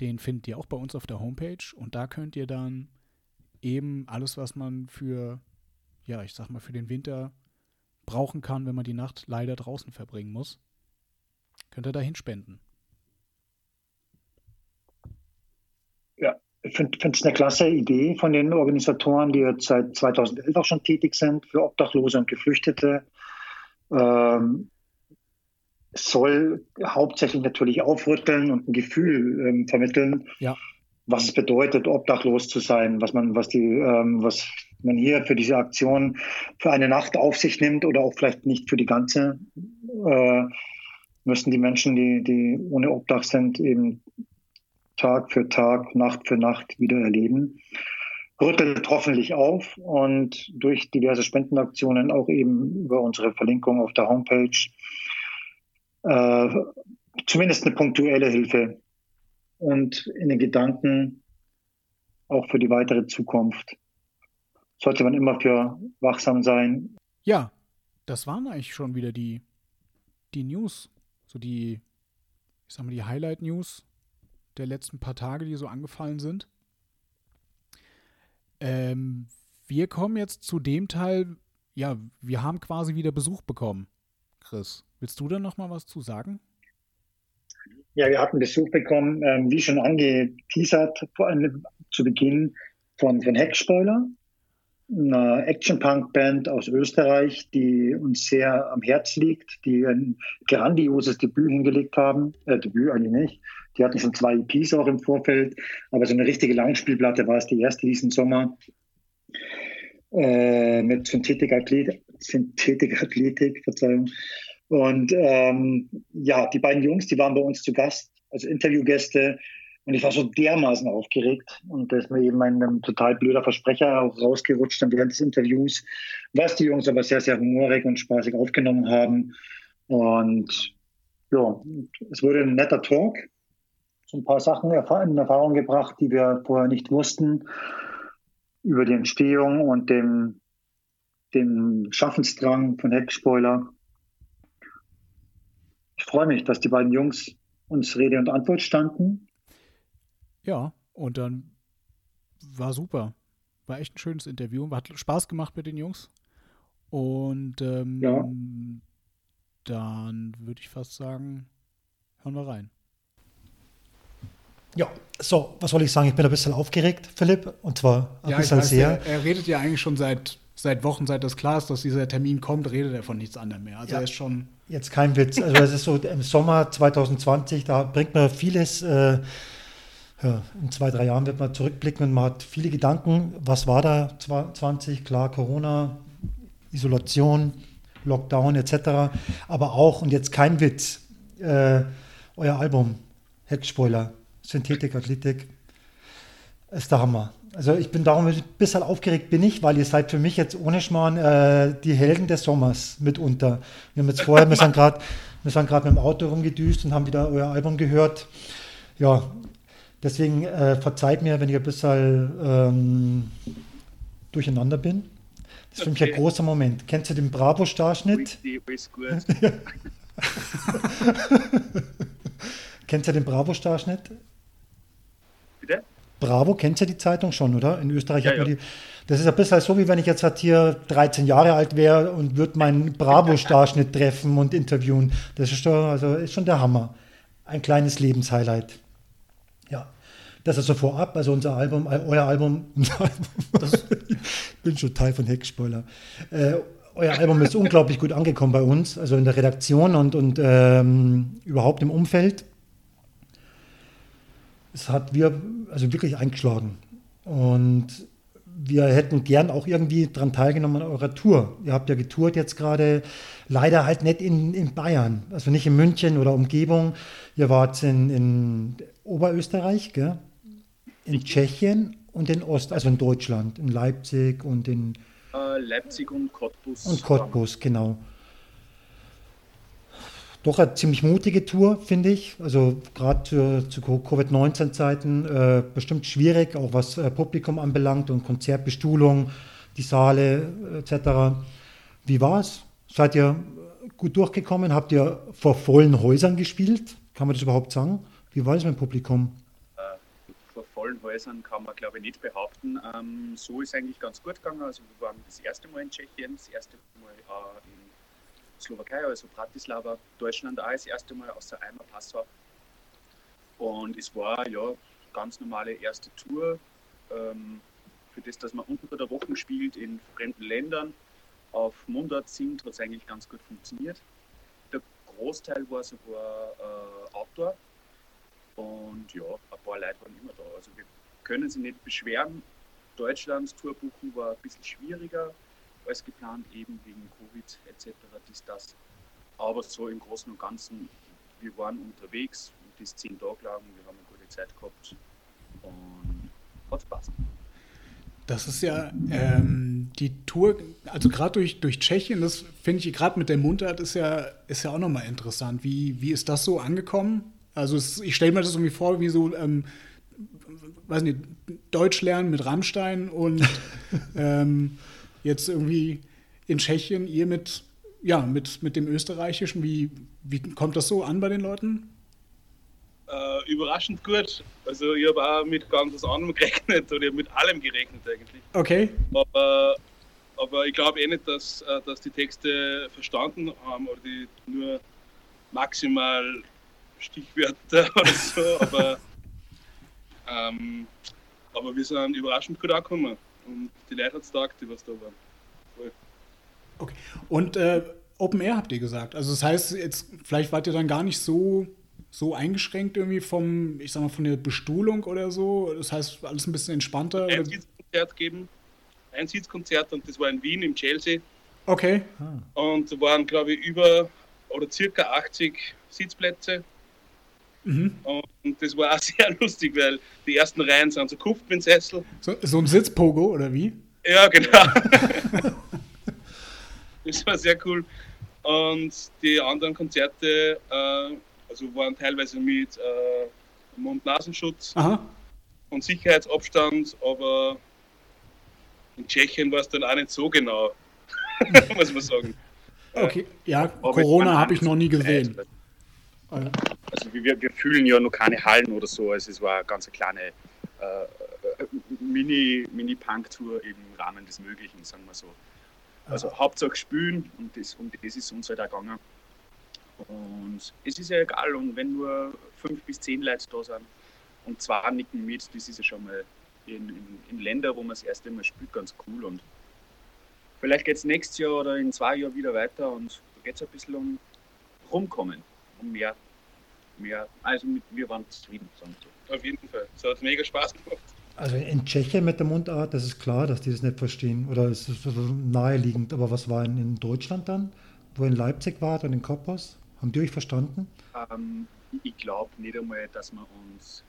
Den findet ihr auch bei uns auf der Homepage. Und da könnt ihr dann eben alles, was man für, ja, ich sag mal, für den Winter brauchen kann, wenn man die Nacht leider draußen verbringen muss, könnt ihr dahin spenden. Ja, ich finde es eine klasse Idee von den Organisatoren, die jetzt seit 2011 auch schon tätig sind für Obdachlose und Geflüchtete. Ähm, soll hauptsächlich natürlich aufrütteln und ein Gefühl ähm, vermitteln, ja. was es bedeutet, obdachlos zu sein, was man, was die, ähm, was man hier für diese Aktion für eine Nacht auf sich nimmt oder auch vielleicht nicht für die ganze, äh, müssen die Menschen, die, die ohne Obdach sind, eben Tag für Tag, Nacht für Nacht wieder erleben. Rüttelt hoffentlich auf und durch diverse Spendenaktionen auch eben über unsere Verlinkung auf der Homepage äh, zumindest eine punktuelle Hilfe und in den Gedanken auch für die weitere Zukunft sollte man immer für wachsam sein. Ja, das waren eigentlich schon wieder die, die News, so die, ich sag mal, die Highlight-News der letzten paar Tage, die so angefallen sind. Ähm, wir kommen jetzt zu dem Teil, ja, wir haben quasi wieder Besuch bekommen. Chris, willst du da noch mal was zu sagen? Ja, wir hatten Besuch bekommen, ähm, wie schon angeteasert vor, zu Beginn von, von Heckspoiler einer Action-Punk-Band aus Österreich, die uns sehr am Herz liegt, die ein grandioses Debüt hingelegt haben. Äh, Debüt eigentlich nicht. Die hatten schon zwei EPs auch im Vorfeld, aber so eine richtige Langspielplatte war es die erste diesen Sommer. Äh, mit Synthetik-Athletik, Synthetik-Athletik, Verzeihung. Und ähm, ja, die beiden Jungs, die waren bei uns zu Gast, als Interviewgäste und ich war so dermaßen aufgeregt und da ist mir eben ein, total blöder Versprecher auch rausgerutscht dann während des Interviews, was die Jungs aber sehr, sehr humorig und spaßig aufgenommen haben. Und ja, es wurde ein netter Talk. So ein paar Sachen in Erfahrung gebracht, die wir vorher nicht wussten, über die Entstehung und dem, dem Schaffensdrang von Heckspoiler. Ich freue mich, dass die beiden Jungs uns Rede und Antwort standen ja, und dann war super. War echt ein schönes Interview. Hat Spaß gemacht mit den Jungs. Und ähm, ja. dann würde ich fast sagen, hören wir rein. Ja, so, was soll ich sagen? Ich bin ein bisschen aufgeregt, Philipp. Und zwar ein ja, bisschen weiß, sehr. Er, er, redet ja eigentlich schon seit, seit Wochen, seit das klar ist, dass dieser Termin kommt, redet er von nichts anderem mehr. Also ja, er ist schon. Jetzt kein Witz. Also es ist so im Sommer 2020, da bringt man vieles. Äh, ja, in zwei, drei Jahren wird man zurückblicken und man hat viele Gedanken. Was war da 20? Klar, Corona, Isolation, Lockdown etc. Aber auch, und jetzt kein Witz, äh, euer Album, Heckspoiler, Synthetik, Athletik, ist der Hammer. Also ich bin darum ein bisschen aufgeregt bin ich, weil ihr seid für mich jetzt ohne Schmarrn äh, die Helden des Sommers mitunter. Wir haben jetzt vorher, wir sind gerade mit dem Auto rumgedüst und haben wieder euer Album gehört. Ja, Deswegen äh, verzeiht mir, wenn ich ein bisschen ähm, durcheinander bin. Das ist für mich ein großer Moment. Kennst du den Bravo-Starschnitt? Kennst du den Bravo-Starschnitt? Bitte? Bravo, kennst du die Zeitung schon, oder? In Österreich ja, hat man ja. die. Das ist ein bisschen so, wie wenn ich jetzt halt hier 13 Jahre alt wäre und würde meinen Bravo-Starschnitt treffen und interviewen. Das ist, schon, also ist schon der Hammer. Ein kleines Lebenshighlight. Das ist so vorab, also unser Album, euer Album, unser Album ich bin schon Teil von Heckspoiler. Äh, euer Album ist unglaublich gut angekommen bei uns, also in der Redaktion und, und ähm, überhaupt im Umfeld. Es hat wir also wirklich eingeschlagen. Und wir hätten gern auch irgendwie daran teilgenommen an eurer Tour. Ihr habt ja getourt jetzt gerade, leider halt nicht in, in Bayern, also nicht in München oder Umgebung. Ihr wart in, in Oberösterreich, gell? in Tschechien und in Ost, also in Deutschland, in Leipzig und in äh, Leipzig und Cottbus. Und Cottbus, genau. Doch eine ziemlich mutige Tour, finde ich. Also gerade zu, zu Covid-19-Zeiten äh, bestimmt schwierig, auch was äh, Publikum anbelangt und Konzertbestuhlung, die Saale etc. Wie war es? Seid ihr gut durchgekommen? Habt ihr vor vollen Häusern gespielt? Kann man das überhaupt sagen? Wie war es mit Publikum? vollen Häusern kann man, glaube ich, nicht behaupten. Ähm, so ist eigentlich ganz gut gegangen. Also wir waren das erste Mal in Tschechien, das erste Mal äh, in Slowakei, also Bratislava, Deutschland auch das erste Mal außer einmal Passau. Und es war ja ganz normale erste Tour. Ähm, für das, dass man unter der Woche spielt in fremden Ländern, auf Mundart singt, hat es eigentlich ganz gut funktioniert. Der Großteil war sogar äh, Outdoor und ja, ein paar Leute waren immer da. Also wir können sie nicht beschweren. Deutschlands Tourbuchen war ein bisschen schwieriger als geplant, eben wegen Covid etc. Dies, das. Aber so im Großen und Ganzen, wir waren unterwegs das zehn Tage lang, wir haben eine gute Zeit gehabt und hat Spaß. Das ist ja ähm, die Tour, also gerade durch, durch Tschechien, das finde ich gerade mit der Mundart ist ja, ist ja auch nochmal interessant. Wie, wie ist das so angekommen? Also es, ich stelle mir das irgendwie vor, wie so, ähm, weiß nicht, Deutsch lernen mit Rammstein und ähm, jetzt irgendwie in Tschechien, ihr mit, ja, mit, mit dem Österreichischen, wie, wie kommt das so an bei den Leuten? Äh, überraschend gut. Also ich habe auch mit ganz was anderem gerechnet oder mit allem gerechnet eigentlich. Okay. Aber, aber ich glaube eh nicht, dass, äh, dass die Texte verstanden haben oder die nur maximal Stichwörter oder so, aber, ähm, aber wir sind überraschend gut angekommen und die Leute hat es taugt, die was da waren. Voll. Okay. Und äh, Open Air habt ihr gesagt. Also das heißt, jetzt vielleicht wart ihr dann gar nicht so, so eingeschränkt irgendwie vom, ich sag mal, von der Bestuhlung oder so. Das heißt, alles ein bisschen entspannter. Ein Sitzkonzert geben. Ein Sitzkonzert und das war in Wien im Chelsea. Okay. Und da waren, glaube ich, über oder circa 80 Sitzplätze. Mhm. Und das war auch sehr lustig, weil die ersten Reihen sind so Sessel. So, so ein Sitzpogo oder wie? Ja, genau. das war sehr cool. Und die anderen Konzerte äh, also waren teilweise mit äh, Mund-Nasenschutz und Sicherheitsabstand, aber in Tschechien war es dann auch nicht so genau, muss man sagen. Okay, ja, aber Corona habe ich noch nie gesehen. Also wir, wir fühlen ja noch keine Hallen oder so. Also es war eine ganz kleine äh, Mini, Mini-Punk-Tour im Rahmen des Möglichen, sagen wir so. Also ja. Hauptsache spülen und das, um das ist uns halt auch gegangen. Und es ist ja egal, und wenn nur fünf bis zehn Leute da sind und zwei nicken mit, das ist ja schon mal in, in, in Ländern, wo man das erste Mal spielt, ganz cool. Und vielleicht geht es nächstes Jahr oder in zwei Jahren wieder weiter und da geht es ein bisschen um Rumkommen mehr, mehr, also mit, wir waren zufrieden. Auf jeden Fall. Es hat mega Spaß gemacht. Also in Tschechien mit der Mundart, das ist klar, dass die das nicht verstehen. Oder ist es so naheliegend. Aber was war in, in Deutschland dann? Wo in Leipzig war und in Koppers? Haben die euch verstanden? Ähm, ich glaube nicht einmal, dass man uns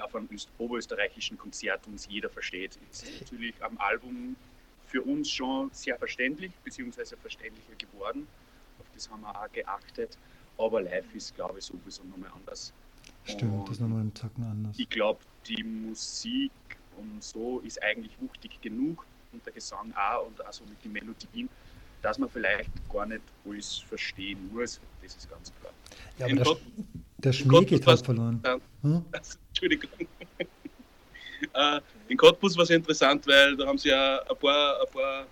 auf einem oberösterreichischen Konzert uns jeder versteht. Es ist natürlich am Album für uns schon sehr verständlich, beziehungsweise verständlicher geworden. Auf das haben wir auch geachtet. Aber live ist, glaube ich, sowieso nochmal anders. Stimmt, und das ist nochmal einen Tacken anders. Ich glaube, die Musik und so ist eigentlich wuchtig genug und der Gesang auch und auch so mit den Melodien, dass man vielleicht gar nicht alles verstehen muss. Das ist ganz klar. Ja, aber der, Gott, der Schmäh geht halt verloren. Äh, hm? Entschuldigung. äh, in Cottbus war es interessant, weil da haben sie ja ein paar, ein paar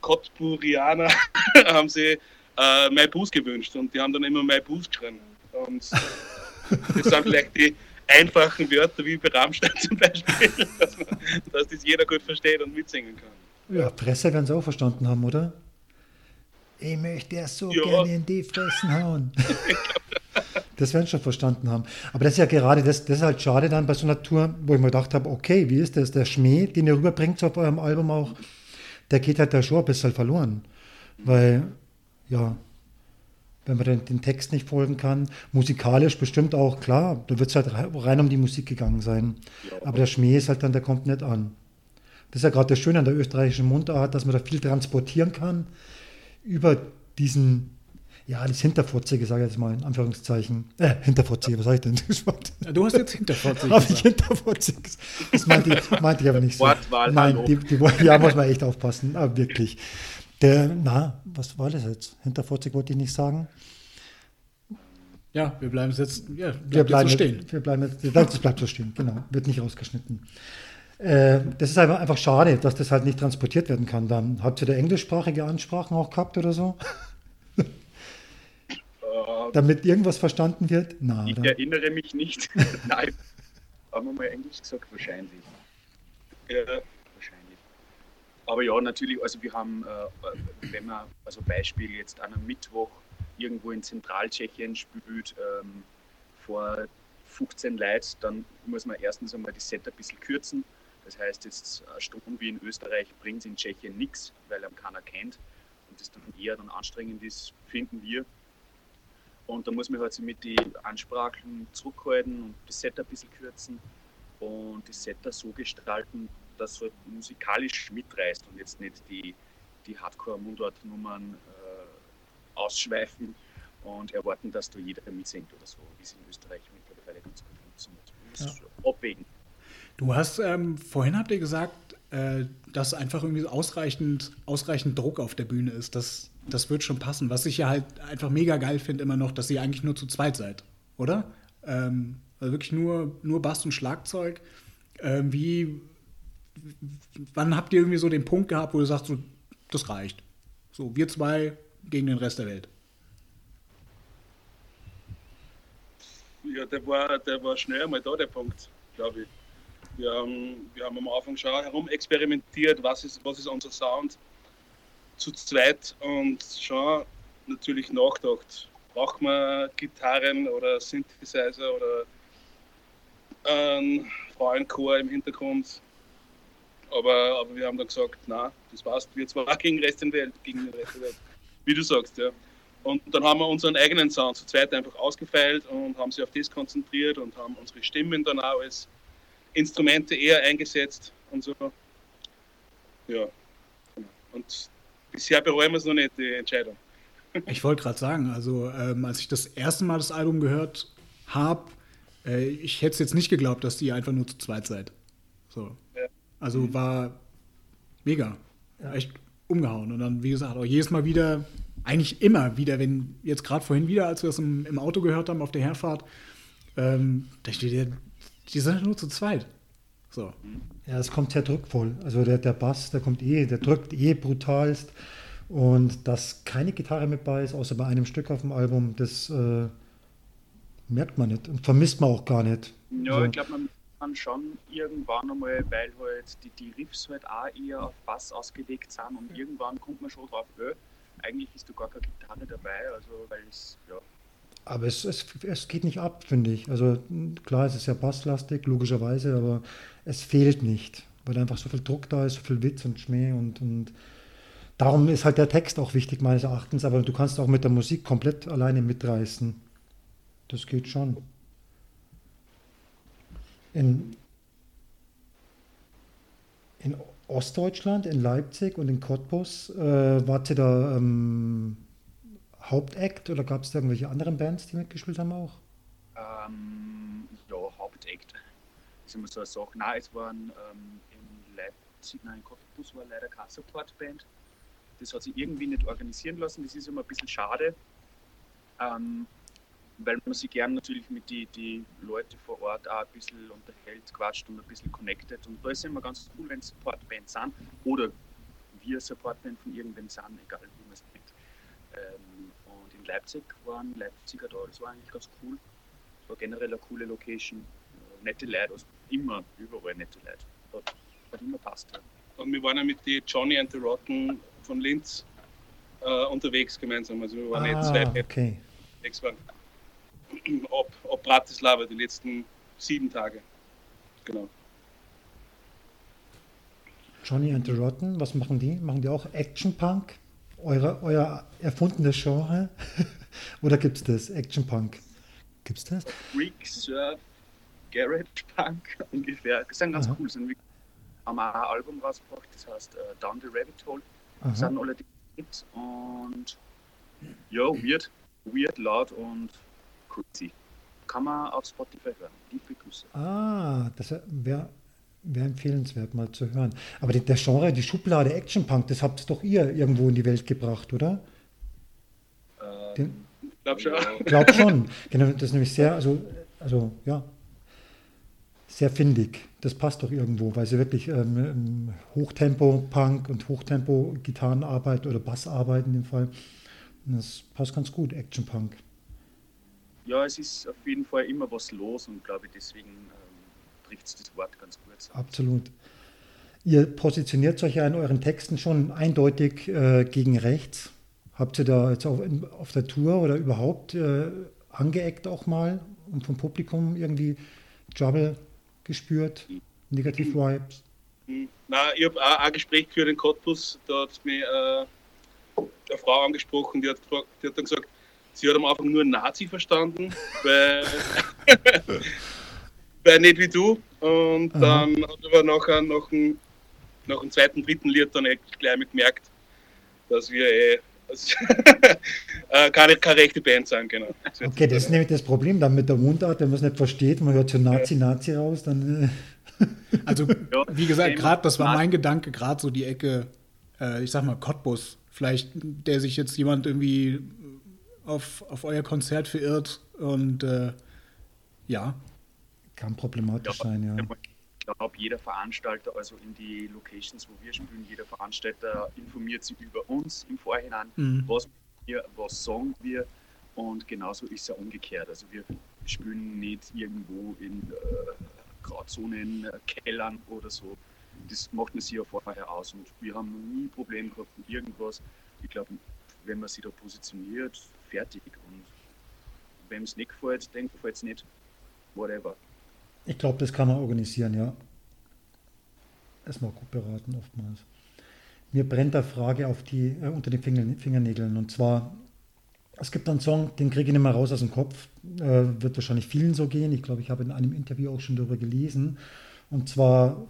Cottburianer haben sie äh, My Bus gewünscht und die haben dann immer My Bus geschrieben. Und das sind vielleicht die einfachen Wörter wie bei Rammstein zum Beispiel, dass, man, dass das jeder gut versteht und mitsingen kann. Ja, Presse werden sie auch verstanden haben, oder? Ich möchte ja so ja. gerne in die Fressen hauen. das werden sie schon verstanden haben. Aber das ist ja gerade, das, das ist halt schade dann bei so einer Tour, wo ich mir gedacht habe, okay, wie ist das? Der Schmäh, den ihr rüberbringt auf eurem Album auch, der geht halt da schon ein bisschen verloren. Weil, ja, wenn man den, den Text nicht folgen kann, musikalisch bestimmt auch, klar, da wird es halt rein um die Musik gegangen sein. Aber der Schmäh ist halt dann, der kommt nicht an. Das ist ja gerade das Schöne an der österreichischen Mundart, dass man da viel transportieren kann über diesen, ja, das Hinterfotzige, sage ich jetzt mal in Anführungszeichen. Äh, Hinterfotzige, was sage ich denn? Ja, du hast jetzt Hinterfotzige Habe ich Hinterfotzige Das meinte ich, meinte ich aber nicht so. Wortwahl, Nein, die, die, ja, muss man echt aufpassen, aber wirklich. Der, na, was war das jetzt? Hinterfotzig wollte ich nicht sagen. Ja, wir bleiben jetzt, ja, wir bleiben so stehen. Wir bleiben jetzt, das bleibt so stehen, genau. Wird nicht rausgeschnitten. Äh, das ist einfach, einfach schade, dass das halt nicht transportiert werden kann. Dann habt ihr da englischsprachige Ansprachen auch gehabt oder so? Äh, Damit irgendwas verstanden wird? Nein. Ich oder? erinnere mich nicht. Nein. Haben wir mal Englisch gesagt? Wahrscheinlich. Ja, wahrscheinlich. Aber ja, natürlich, also wir haben, äh, wenn man, also Beispiel jetzt an einem Mittwoch irgendwo in Zentraltschechien spielt, ähm, vor 15 Leuten, dann muss man erstens einmal die Set ein bisschen kürzen das heißt, jetzt Strom wie in Österreich bringt es in Tschechien nichts, weil er keiner kennt und das dann eher dann anstrengend ist, finden wir. Und da muss man halt so mit den Ansprachen zurückhalten und das Set ein bisschen kürzen und das Set so gestalten, dass es halt musikalisch mitreißt und jetzt nicht die, die Hardcore-Mundart-Nummern äh, ausschweifen und erwarten, dass da jeder mitsingt oder so, wie es in Österreich mittlerweile ganz gut funktioniert. Das ja. abwägen. Du hast ähm, vorhin habt ihr gesagt, äh, dass einfach irgendwie ausreichend, ausreichend Druck auf der Bühne ist. Das, das wird schon passen. Was ich ja halt einfach mega geil finde, immer noch, dass ihr eigentlich nur zu zweit seid, oder? Ähm, also wirklich nur, nur Bass und Schlagzeug. Ähm, wie, wann habt ihr irgendwie so den Punkt gehabt, wo du sagst, so, das reicht? So, wir zwei gegen den Rest der Welt. Ja, der war, der war schnell einmal da, der Punkt, glaube ich. Wir haben, wir haben am Anfang schon herum experimentiert, was ist, was ist unser Sound zu zweit und schon natürlich nachgedacht. Braucht man Gitarren oder Synthesizer oder einen Frauenchor im Hintergrund? Aber, aber wir haben dann gesagt, na, das passt, wir zwar gegen den Rest der Welt, gegen den Rest der Welt, wie du sagst, ja. Und dann haben wir unseren eigenen Sound zu zweit einfach ausgefeilt und haben sich auf das konzentriert und haben unsere Stimmen dann auch als Instrumente eher eingesetzt und so. Ja. Und bisher bereuen wir es noch nicht, die Entscheidung. Ich wollte gerade sagen, also ähm, als ich das erste Mal das Album gehört habe, äh, ich hätte es jetzt nicht geglaubt, dass ihr einfach nur zu zweit seid. So. Ja. Also war mega. Ja. Echt umgehauen. Und dann, wie gesagt, auch jedes Mal wieder, eigentlich immer wieder, wenn jetzt gerade vorhin wieder, als wir es im, im, Auto gehört haben auf der Herfahrt, ähm, da steht der die sind nur zu zweit. So. Ja, es kommt sehr druckvoll. Also der, der Bass, der kommt eh, der drückt eh brutalst. Und dass keine Gitarre mit bei ist, außer bei einem Stück auf dem Album, das äh, merkt man nicht und vermisst man auch gar nicht. Ja, so. ich glaube, man kann schon irgendwann einmal, weil halt die, die Riffs halt auch eher auf Bass ausgelegt sind und irgendwann kommt man schon drauf, öh, eigentlich ist da gar keine Gitarre dabei, also weil es, ja, aber es, es, es geht nicht ab, finde ich. Also klar, es ist ja basslastig, logischerweise, aber es fehlt nicht, weil einfach so viel Druck da ist, so viel Witz und Schmäh und, und darum ist halt der Text auch wichtig meines Erachtens, aber du kannst auch mit der Musik komplett alleine mitreißen. Das geht schon. In, in Ostdeutschland, in Leipzig und in Cottbus äh, wart ihr da ähm, Hauptact oder gab es da irgendwelche anderen Bands, die mitgespielt haben auch? Ähm, ja, Hauptact. Das ist immer so eine Sache. Nein, es waren ähm, in Leipzig, nein, in Cottbus war leider keine Supportband. Das hat sich irgendwie nicht organisieren lassen. Das ist immer ein bisschen schade, ähm, weil man sich gern natürlich mit den die Leuten vor Ort auch ein bisschen unterhält, quatscht und ein bisschen connected. Und da ist es immer ganz cool, wenn Supportbands sind oder wir Supportband von irgendwem sind, egal wie man es nennt. Ähm, und in Leipzig waren Leipziger da. Das war eigentlich ganz cool. Es war generell eine coole Location. Nette Leute, also immer, überall nette Leute. Hat, hat immer passt. Ja. und wir waren ja mit die Johnny and the Rotten von Linz äh, unterwegs gemeinsam. Also wir waren jetzt zwei Ah, okay. unterwegs waren. Ab, ab Bratislava die letzten sieben Tage. Genau. Johnny and the Rotten, was machen die? Machen die auch Action Punk? Eure, euer erfundenes Genre? Oder gibt es das? Action Punk? Gibt es das? Freak, Surf, Garage Punk ungefähr. Das sind ganz Aha. cool. Sind wir haben auch ein Album rausgebracht, das heißt äh, Down the Rabbit Hole. Aha. Das sind alle die Hits und ja, weird, weird, laut und crazy. Kann man auf Spotify hören. Liebe Grüße. Ah, das wäre wär empfehlenswert mal zu hören. Aber die, der Genre, die Schublade Action Punk, das habt doch ihr irgendwo in die Welt gebracht, oder? Ähm, Den- Ich glaube schon. glaube schon. genau, das ist nämlich sehr, also, also ja, sehr findig. Das passt doch irgendwo, weil sie wirklich ähm, ähm, Hochtempo-Punk und Hochtempo-Gitarrenarbeit oder Bassarbeit in dem Fall. Und das passt ganz gut, Action Punk. Ja, es ist auf jeden Fall immer was los und glaube deswegen ähm, trifft es das Wort ganz gut. Absolut. Ihr positioniert euch ja in euren Texten schon eindeutig äh, gegen rechts. Habt ihr da jetzt auf, auf der Tour oder überhaupt äh, angeeckt auch mal und vom Publikum irgendwie Trouble gespürt? Negative Vibes? Hm. Nein, ich habe auch ein Gespräch für den Cottbus. Da hat mich äh, eine Frau angesprochen, die hat, die hat dann gesagt, sie hat am Anfang nur Nazi verstanden, weil, weil nicht wie du. Und Aha. dann hat aber nachher nach dem, nach dem zweiten, dritten Lied dann gleich mal gemerkt, dass wir eh äh, keine, keine rechte Band sind, genau. Okay, das ist nämlich das Problem dann mit der Mundart, wenn man es nicht versteht, man hört so Nazi, Nazi raus, dann äh, Also, Ja, wie gesagt, gerade, das war mein Gedanke, gerade so die Ecke, äh, ich sag mal, Cottbus. Vielleicht, der sich jetzt jemand irgendwie auf, auf euer Konzert verirrt und äh, ja, kann problematisch Ja, sein, ja. Ich glaube, jeder Veranstalter, also in die Locations, wo wir spielen, jeder Veranstalter informiert sich über uns im Vorhinein, Mhm. was wir, was sagen wir und genauso ist es ja umgekehrt. Also wir spielen nicht irgendwo in äh, Grauzonen, äh, Kellern oder so. Das macht man sich ja vorher aus und wir haben nie Probleme gehabt mit irgendwas. Ich glaube, wenn man sich da positioniert, fertig und wenn es nicht gefällt, denkt gefällt es nicht, whatever. Ich glaube, das kann man organisieren, ja. Erstmal gut beraten oftmals. Mir brennt eine Frage auf die, äh, unter den Finger, Fingernägeln. Und zwar, es gibt einen Song, den kriege ich nicht mehr raus aus dem Kopf. Äh, wird wahrscheinlich vielen so gehen. Ich glaube, ich habe in einem Interview auch schon darüber gelesen. Und zwar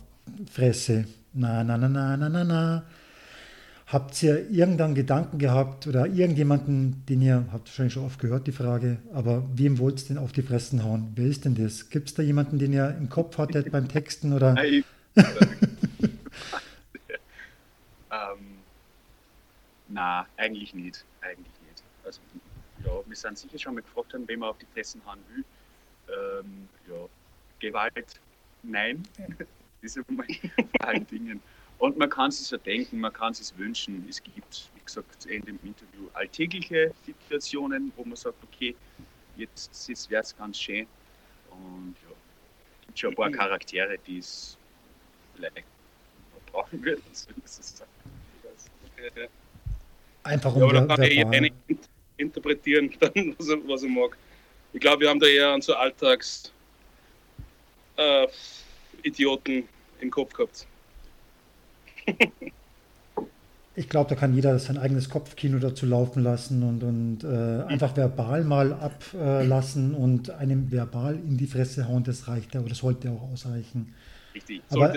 Fresse. Na, na, na, na, na, na, na. Habt ihr irgendeinen Gedanken gehabt oder irgendjemanden, den ihr, habt wahrscheinlich schon oft gehört, die Frage, aber wem wollt ihr denn auf die Fressen hauen? Wer ist denn das? Gibt es da jemanden, den ihr im Kopf hattet beim Texten oder? Nein. ähm, na, eigentlich nicht. Eigentlich nicht. Also, ja, wir sind sicher schon mal gefragt haben, wen man auf die Fressen hauen will. Ähm, ja, Gewalt, nein. das ist immer vor allen Dingen. Und man kann es ja denken, man kann es wünschen. Es gibt, wie gesagt, in dem Interview alltägliche Situationen, wo man sagt, okay, jetzt, jetzt wäre es ganz schön. Und ja, es gibt schon ein paar Charaktere, die es vielleicht noch brauchen würden. So ist es dann. Äh, Einfach Ja, um aber da kann er verbal. eh interpretieren, dann, was, er, was er mag. Ich glaube, wir haben da eher an so Alltags äh, Idioten im Kopf gehabt. Ich glaube, da kann jeder sein eigenes Kopfkino dazu laufen lassen und, und äh, einfach verbal mal ablassen und einem verbal in die Fresse hauen, das reicht ja oder sollte auch ausreichen. Richtig. Aber,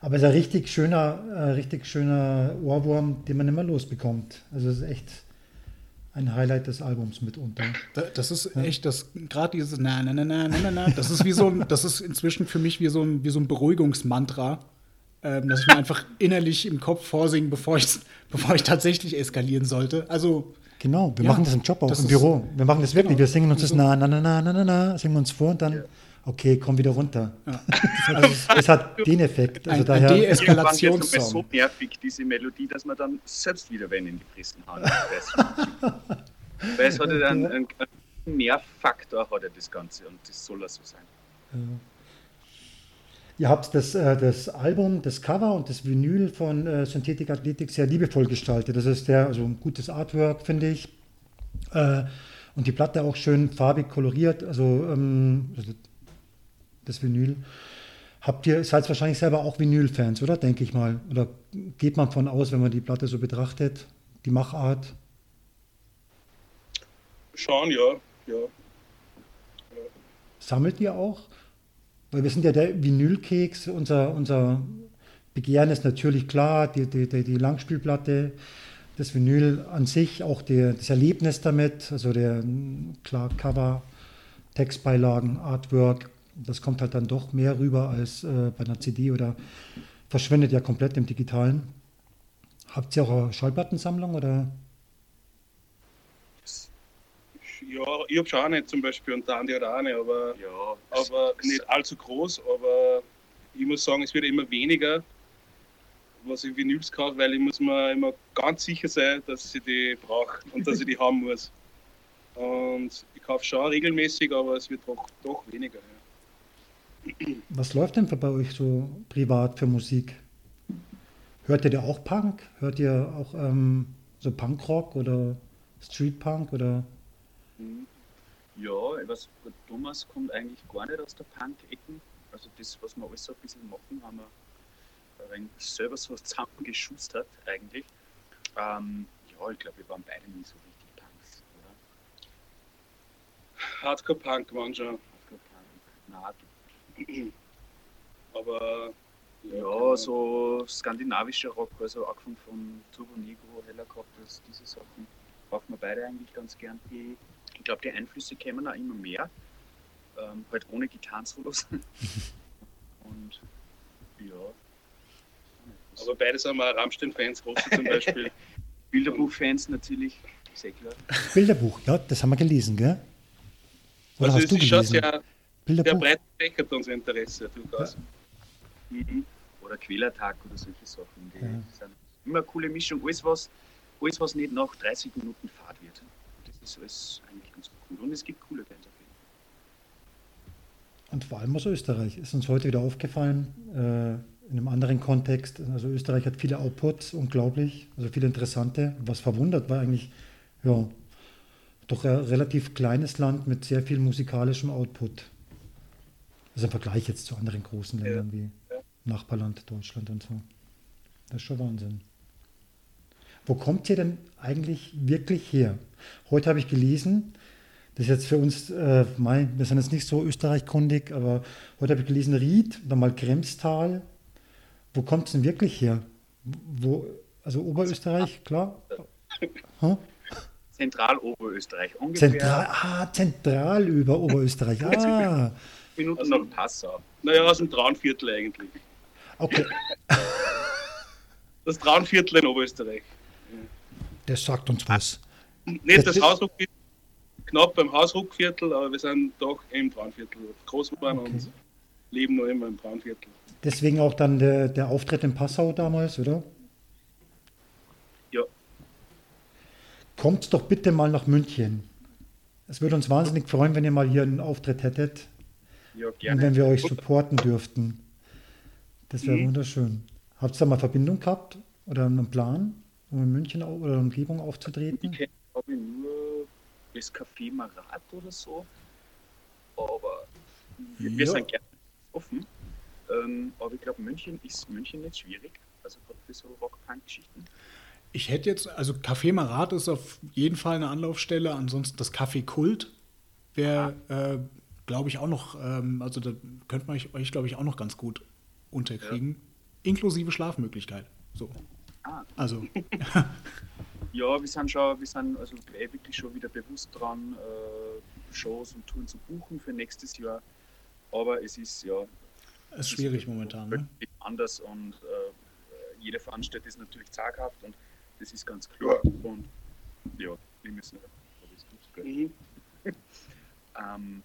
aber es ist ein richtig schöner, äh, richtig schöner Ohrwurm, den man nicht mehr losbekommt. Also es ist echt ein Highlight des Albums mitunter. Da- Das ist echt das, gerade dieses na na na na na na na, das ist wie so ein, das ist inzwischen für mich wie so ein, wie so ein Beruhigungsmantra, ähm, dass ich mir einfach innerlich im Kopf vorsinge, bevor ich, bevor ich tatsächlich eskalieren sollte. Also, Genau, wir Ja, machen das im Job auch, im Büro. Wir machen das wirklich. genau. Wir singen uns das So- na, na, na, na, na, na, na, singen wir uns vor und dann, okay, komm wieder runter. Also, es hat den Effekt. Also Ein- ein daher, DS Irgendwann wird es Eskalationssong. so nervig, diese Melodie, dass man dann selbst wieder wen in die Fristen hauen. Weiß. Weil es hat ja einen, einen, Nervfaktor, hat ja das Ganze und das soll ja so sein. Ihr habt das, äh, das Album, das Cover und das Vinyl von äh, Synthetic Athletic sehr liebevoll gestaltet. Das ist sehr, also ein gutes Artwork, finde ich. Äh, und die Platte auch schön farbig koloriert, also, ähm, also das Vinyl. Habt ihr, seid wahrscheinlich selber auch Vinyl-Fans, oder? Denke ich mal. Oder geht man von aus, wenn man die Platte so betrachtet, die Machart? Schon, ja. ja. Sammelt ihr auch? Weil wir sind ja der Vinylkeks, unser, unser Begehren ist natürlich klar, die, die, die Langspielplatte, das Vinyl an sich, auch der, das Erlebnis damit, also der klar Cover, Textbeilagen, Artwork, das kommt halt dann doch mehr rüber als äh, bei einer CD oder verschwindet ja komplett im Digitalen. Habt ihr auch eine Schallplattensammlung oder? Ja, ich habe schon eine zum Beispiel und der Andi hat auch eine, aber, Ja, aber nicht allzu groß. Aber ich muss sagen, es wird immer weniger, was ich Vinyls kaufe, weil ich muss mir immer ganz sicher sein, dass ich die brauche und dass ich die haben muss. Und ich kaufe schon regelmäßig, aber es wird doch, doch weniger. Ja. Was läuft denn bei euch so privat für Musik? Hört ihr da auch Punk? Hört ihr auch ähm, so Punkrock oder Streetpunk oder? Ja, was Thomas kommt eigentlich gar nicht aus der Punk-Ecken. Also das, was wir alles so ein bisschen machen, haben wir ein selber so zusammengeschustert eigentlich. Ähm, ja, ich glaube, wir waren beide nie so richtig Punks, oder? Hardcore-Punk waren schon. Hardcore-Punk. Nein, Aber Ja, so skandinavischer Rock, also angefangen von Turbo Negro, Helicopters, diese Sachen, brauchen wir beide eigentlich ganz gern. Ich glaube, die Einflüsse kämen auch immer mehr, ähm, halt ohne Gitarrensolos. Und ja. Aber beide sind wir auch Rammstein-Fans, große zum Beispiel. Bilderbuchfans natürlich, sehr klar. Bilderbuch, ja, das haben wir gelesen, gell? Oder also hast es du ist schon gelesen? sehr, sehr Bilderbuch? breit gefächert, unser Interesse durchaus. Mhm. Oder Quälertag oder solche Sachen. Die Ja. sind immer eine coole Mischung. Alles was, alles, was nicht nach 30 Minuten Fahrt wird. Ist alles eigentlich ganz cool. Und es gibt coole Bands auf jeden Fall. Und vor allem aus Österreich ist uns heute wieder aufgefallen, äh, in einem anderen Kontext. Also Österreich hat viele Outputs, unglaublich, also viele interessante. Was verwundert war eigentlich, ja, doch ein relativ kleines Land mit sehr viel musikalischem Output. Also im Vergleich jetzt zu anderen großen Ja. Ländern wie Nachbarland Deutschland und so. Das ist schon Wahnsinn. Wo kommt ihr denn eigentlich wirklich her? Heute habe ich gelesen, das ist jetzt für uns, äh, mein, wir sind jetzt nicht so österreichkundig, aber heute habe ich gelesen Ried, dann mal Kremstal. Wo kommt es denn wirklich her? Wo, also Oberösterreich, klar? Hm? Zentraloberösterreich ungefähr. Zentral, ah, zentral über Oberösterreich. Ah, Minuten Also- nach Passau. Naja, aus dem Traunviertel eigentlich. okay. Das Traunviertel in Oberösterreich. Das sagt uns was. Nicht Das das Hausruckviertel, knapp beim Hausruckviertel, aber wir sind doch im Traunviertel groß geworden Okay. und leben noch immer im Traunviertel. Deswegen auch dann der, der Auftritt in Passau damals, oder? Ja. Kommt doch bitte mal nach München. Es würde uns wahnsinnig freuen, wenn ihr mal hier einen Auftritt hättet Ja, und gerne. wenn wir euch supporten dürften. Das wäre Mhm. wunderschön. Habt ihr da mal Verbindung gehabt oder einen Plan, um in München oder Umgebung Ich aufzutreten? kenne, glaube ich, nur das Café Marat oder so. Aber wir, wir Ja. sind gerne offen. Ähm, aber ich glaube, München ist München nicht schwierig. Also für so Rock-Punk-Geschichten. Ich hätte jetzt, also Café Marat ist auf jeden Fall eine Anlaufstelle. Ansonsten das Café Kult wäre, äh, glaube ich, auch noch, ähm, also da könnte man euch, euch glaube ich, auch noch ganz gut unterkriegen. Inklusive Schlafmöglichkeit. So. Ah. Also, Ja, wir sind schon, wir sind also wirklich schon wieder bewusst dran, äh, Shows und Touren zu buchen für nächstes Jahr. Aber es ist ja ist schwierig momentan. Ne? anders und äh, jede Veranstaltung ist natürlich zaghaft und das ist ganz klar. Und ja, wir müssen. Mhm. Ähm,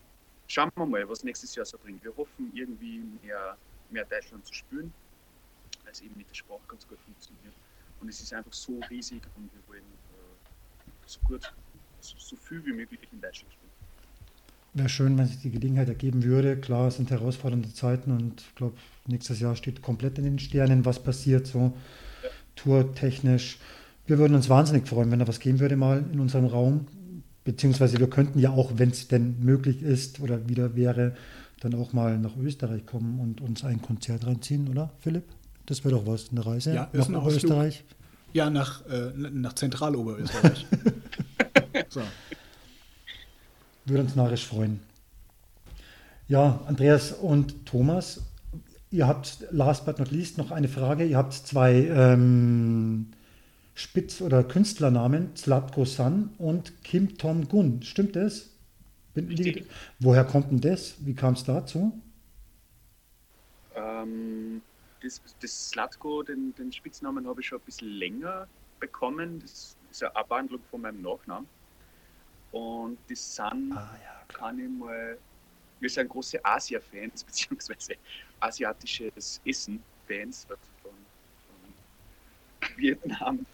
schauen wir mal, was nächstes Jahr so bringt. Wir hoffen, irgendwie mehr, mehr Deutschland zu spüren, weil es eben mit der Sprache ganz gut funktioniert. Und es ist einfach so riesig und wir wollen äh, so gut, so, so viel wie möglich in Deutschland spielen. wäre schön, wenn sich die Gelegenheit ergeben würde. Klar, es sind herausfordernde Zeiten und ich glaube, nächstes Jahr steht komplett in den Sternen, was passiert, so ja. tourtechnisch. Wir würden uns wahnsinnig freuen, wenn da was gehen würde mal in unserem Raum. Beziehungsweise wir könnten ja auch, wenn es denn möglich ist oder wieder wäre, dann auch mal nach Österreich kommen und uns ein Konzert reinziehen, oder Philipp? Das wäre doch was, eine Reise ja, nach Österreich. Ja, nach, äh, nach Zentraloberösterreich. so. Würde uns narrisch freuen. Ja, Andreas und Thomas, ihr habt last but not least noch eine Frage. Ihr habt zwei ähm, Spitz- oder Künstlernamen, Zlatko San und Kim Tom Gun. Stimmt das? Die, woher kommt denn das? Wie kam es dazu? Ähm, das, das Slatko, den, den Spitznamen habe ich schon ein bisschen länger bekommen. Das ist eine Abwandlung von meinem Nachnamen. Und das sind, ah, ja, kann ich mal, wir sind große Asia-Fans, beziehungsweise asiatisches Essen-Fans von, von, Vietnam,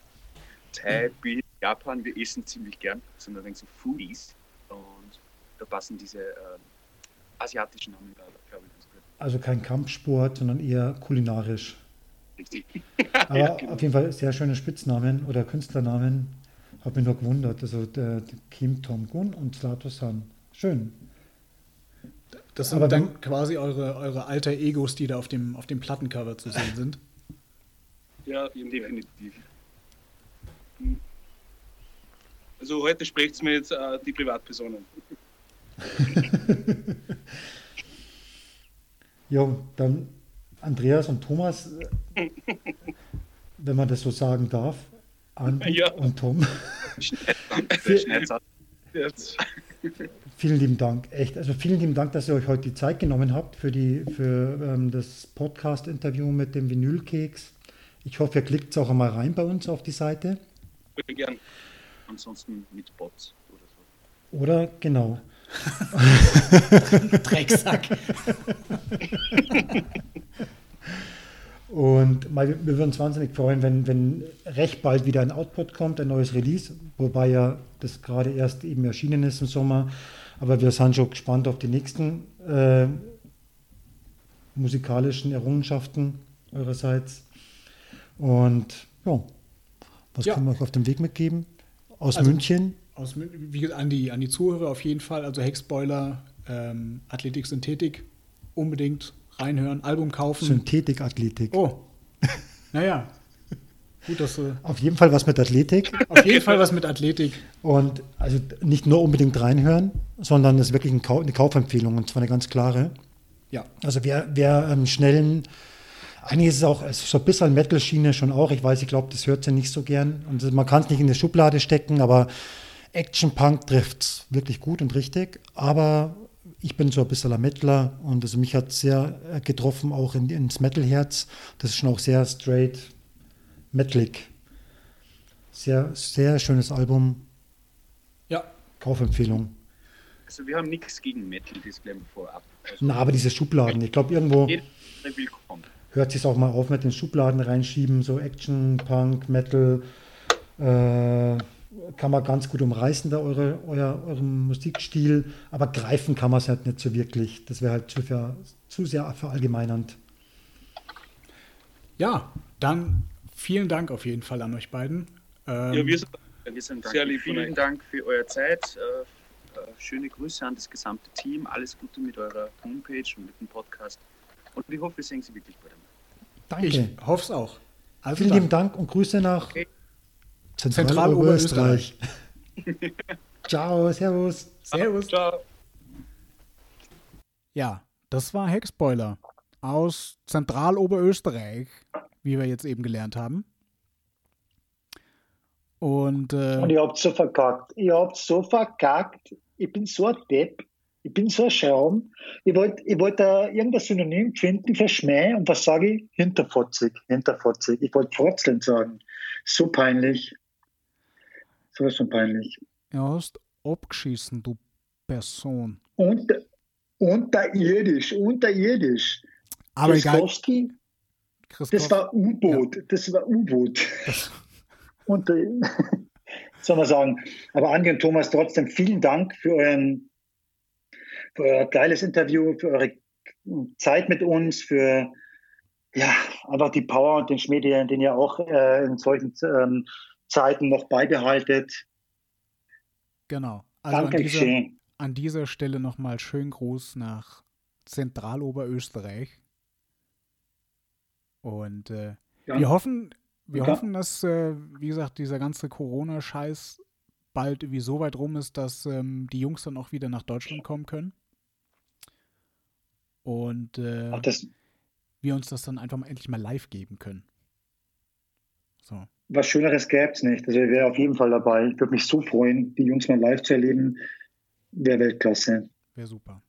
Thai, mhm. Japan. Wir essen ziemlich gern, sind ein wenig so Foodies. Und da passen diese äh, asiatischen Namen, gut. Also kein Kampfsport, sondern eher kulinarisch. Richtig. Aber ja, genau. auf jeden Fall sehr schöne Spitznamen oder Künstlernamen. Hat mich nur gewundert. Also der, der Kim Tom-gun und Slato San. Schön. Das sind Aber dann quasi eure, eure alter Egos, die da auf dem, auf dem Plattencover zu sehen sind. Ja, definitiv. Also heute spricht es mit äh, die Privatpersonen. ja, dann Andreas und Thomas, wenn man das so sagen darf, Andi ja. und Tom. vielen lieben Dank, echt. Also vielen lieben Dank, dass ihr euch heute die Zeit genommen habt für, die, für ähm, das Podcast-Interview mit dem Vinylkeks. Ich hoffe, ihr klickt es auch einmal rein bei uns auf die Seite. Bitte gern. Ansonsten mit Bots oder so. Oder genau. Drecksack. Und wir würden uns wahnsinnig freuen, wenn, wenn recht bald wieder ein Output kommt, ein neues Release, wobei ja das gerade erst eben erschienen ist im Sommer. Aber wir sind schon gespannt auf die nächsten äh, musikalischen Errungenschaften eurerseits. Und ja, was ja. können wir euch auf den Weg mitgeben? Aus also, München? Aus, wie an, die, an die Zuhörer auf jeden Fall. Also Heckspoiler, ähm, Athletik, Synthetik, unbedingt reinhören, Album kaufen. Synthetik, Athletik. Oh. Naja. Gut, dass du. Auf jeden Fall was mit Athletik. Auf jeden Fall was mit Athletik. Und also nicht nur unbedingt reinhören, sondern es ist wirklich eine, Kau eine Kaufempfehlung und zwar eine ganz klare. Ja. Also wer, wer ähm, schnellen, eigentlich ist es auch so ein bisschen Metal-Schiene schon auch. Ich weiß, ich glaube, das hört sie nicht so gern. Und man kann es nicht in eine Schublade stecken, aber Action Punk trifft es wirklich gut und richtig. Aber ich bin so ein bisschen ein Metaler und also mich hat sehr äh, getroffen, auch in, ins Metalherz. Das ist schon auch sehr straight metalig. Sehr, sehr schönes Album. Ja. Kaufempfehlung. Also wir haben nichts gegen Metal, das gleich vorab. Also Na, aber diese Schubladen, ich glaube irgendwo hört sich auch mal auf mit den Schubladen reinschieben, so Action, Punk, Metal, äh, kann man ganz gut umreißen, da eure, euer, euren Musikstil, aber greifen kann man es halt nicht so wirklich. Das wäre halt zu, für, zu sehr verallgemeinernd. Ja, dann vielen Dank auf jeden Fall an euch beiden. Ähm, ja, wir sind, wir sind sehr lieb. Vielen Dank für eure Zeit. Äh, äh, schöne Grüße an das gesamte Team. Alles Gute mit eurer Homepage und mit dem Podcast. Und ich hoffe, wir sehen Sie wirklich bald. Danke. Ich hoffe es auch. Also Vielen lieben Dank und Grüße nach okay. Zentraloberösterreich. Ciao, Servus. Servus. Ciao. Ja, das war Heckspoiler aus Zentraloberösterreich, wie wir jetzt eben gelernt haben. Und, äh, Und ihr habt so verkackt. Ihr habt so verkackt. Ich bin so ein Depp. Ich bin so ein Schaum. Ich wollte ich wollt da irgendein Synonym finden für Schmäh. Und was sage ich? Hinterfotzig. Hinterfotzig. Ich wollte Frotzeln sagen. So peinlich. So ist schon peinlich. Du hast abgeschissen, du Person. Unter, unterirdisch, unterirdisch. Aber egal. Das war U-Boot, ja. das war U-Boot. und äh, soll man sagen. Aber Andi und Thomas, trotzdem vielen Dank für euren für euer geiles Interview, für eure Zeit mit uns, für ja, einfach die Power und den Schmäh, den, den ihr auch äh, in solchen ähm, Zeiten noch beibehaltet. Genau. Also Danke an dieser, an dieser Stelle nochmal schönen Gruß nach Zentraloberösterreich. Und äh, Ja. wir hoffen, wir Ja. hoffen, dass, äh, wie gesagt, dieser ganze Corona-Scheiß bald irgendwie so weit rum ist, dass ähm, die Jungs dann auch wieder nach Deutschland kommen können. Und äh, Ach, wir uns das dann einfach mal endlich mal live geben können. So. Was Schöneres gäbe es nicht. Also ich wäre auf jeden Fall dabei. Ich würde mich so freuen, die Jungs mal live zu erleben. Wäre Weltklasse. Wäre super.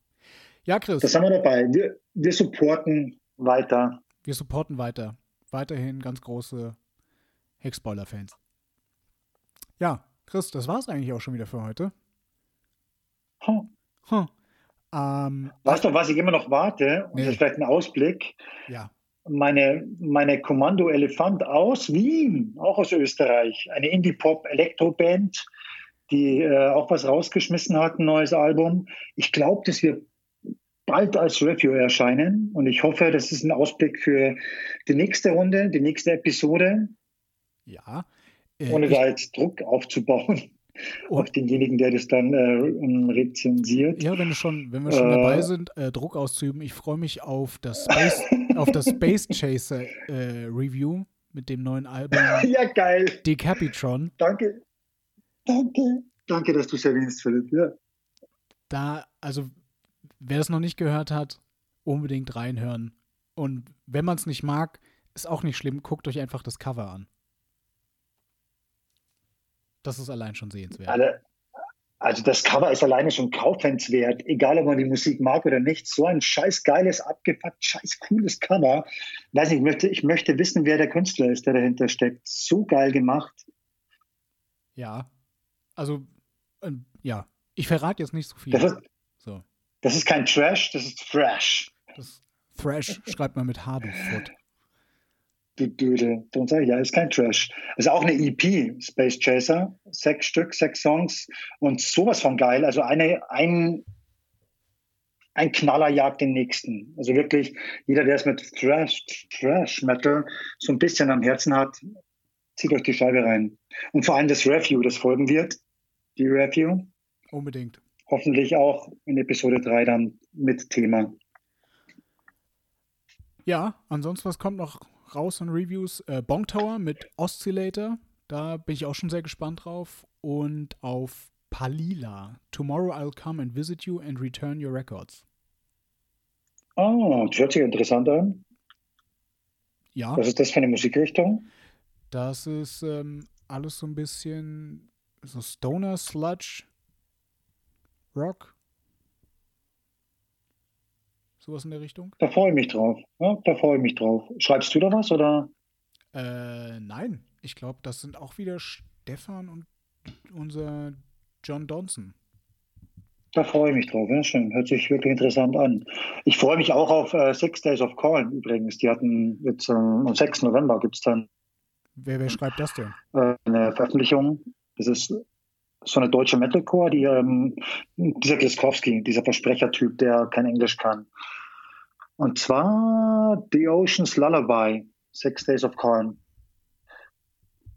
Ja, Chris, Das haben wir dabei. Wir, wir supporten weiter. wir supporten weiter. Weiterhin ganz große Heckspoiler-Fans. Ja, Chris, das war's eigentlich auch schon wieder für heute. Huh. Hm. Ähm, Weißt du, was ich immer noch warte? Und Nee. vielleicht ein Ausblick. ja, Meine, meine Kommando Elefant aus Wien, auch aus Österreich. Eine Indie-Pop-Elektro-Band, die äh, auch was rausgeschmissen hat, ein neues Album. Ich glaube, dass wir bald als Review erscheinen. Und ich hoffe, das ist ein Ausblick für die nächste Runde, die nächste Episode, ja. Äh, ohne da jetzt Druck aufzubauen Und- auf denjenigen, der das dann äh, rezensiert. ja, wenn, wir schon, wenn wir schon Äh. dabei sind, äh, Druck auszuüben, ich freue mich auf das Space, auf das Space Chaser äh, Review mit dem neuen Album Ja, geil. Decapitron. Danke. Danke. Danke, dass du es erwähnst, Philipp. Ja. Da, also, wer es noch nicht gehört hat, unbedingt reinhören. Und wenn man es nicht mag, ist auch nicht schlimm, guckt euch einfach das Cover an. Das ist allein schon sehenswert. Alle, also das Cover ist alleine schon kaufenswert, egal ob man die Musik mag oder nicht. So ein scheiß geiles, abgefuckt, scheiß cooles Cover. Weiß nicht, ich möchte, ich möchte wissen, wer der Künstler ist, der dahinter steckt. So geil gemacht. Ja. Also, ähm, ja. Ich verrate jetzt nicht so viel. Das ist, So. das ist kein Trash, das ist Fresh. Das Thrash schreibt man mit H, du Foot. Du Dödel. Darum sage ich ja, ist kein Trash. ist auch eine EP, Space Chaser. Sechs Stück, sechs Songs und sowas von geil. Also eine, ein, ein Knaller jagt den nächsten. Also wirklich, jeder, der es mit Thrash, Thrash Metal so ein bisschen am Herzen hat, zieht euch die Scheibe rein. Und vor allem das Review, das folgen wird. Die Review. Unbedingt. Hoffentlich auch in Episode 3 dann mit Thema. Ja, ansonsten, was kommt noch raus an Reviews? Äh, Bong Tower mit Oscillator. Da bin ich auch schon sehr gespannt drauf. Und auf Palila. Tomorrow I'll come and visit you and return your records. Oh, das hört sich interessant an. Ja, Was ist das für eine Musikrichtung? das ist ähm, alles so ein bisschen so Stoner Sludge Rock. Sowas in der Richtung? Da freue ich mich drauf. Ja, da freue ich mich drauf. Schreibst du da was oder? Äh, nein. Ich glaube, das sind auch wieder Stefan und unser John Donson. Da freue ich mich drauf. Ja, schön. Hört sich wirklich interessant an. Ich freue mich auch auf äh, Six Days of Calm übrigens. Die hatten jetzt ähm, am 6. November gibt es dann Wer, wer schreibt das denn? äh, eine Veröffentlichung. Das ist so eine deutsche Metalcore, die ähm, dieser Kliskowski, dieser Versprechertyp, der kein Englisch kann. Und zwar The Ocean's Lullaby, Six Days of Calm.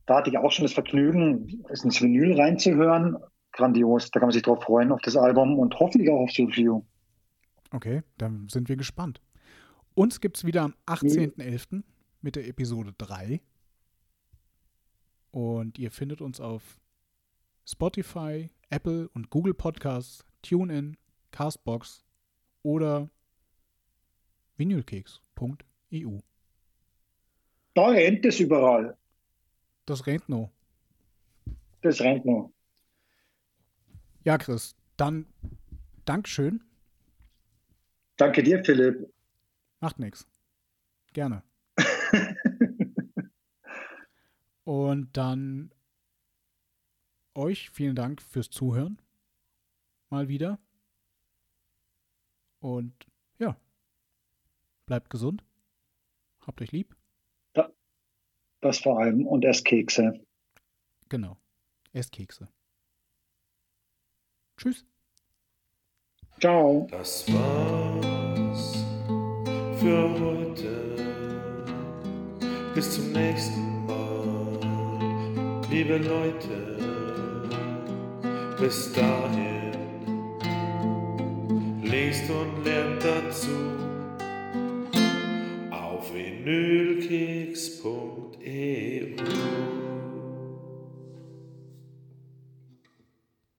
Da hatte ich auch schon das Vergnügen, es ins Vinyl reinzuhören. Grandios, da kann man sich drauf freuen, auf das Album und hoffentlich auch aufs Review. Okay, dann sind wir gespannt. Uns gibt es wieder am 18.11. mit der Episode 3. Und ihr findet uns auf Spotify, Apple und Google Podcasts, TuneIn, Castbox oder vinylkeks.eu. Da rennt es überall. Das rennt noch. Das rennt nur. Ja, Chris, dann Dankeschön. Danke dir, Philipp. Macht nichts. Gerne. Und dann euch vielen Dank fürs Zuhören. Mal wieder. Und ja, bleibt gesund. Habt euch lieb. Das vor allem und erst Kekse. Genau. Esst Kekse. Tschüss. Ciao. Das war's für heute. Bis zum nächsten Mal, liebe Leute. Bis dahin, lest und lernt dazu auf vinylkeks.eu.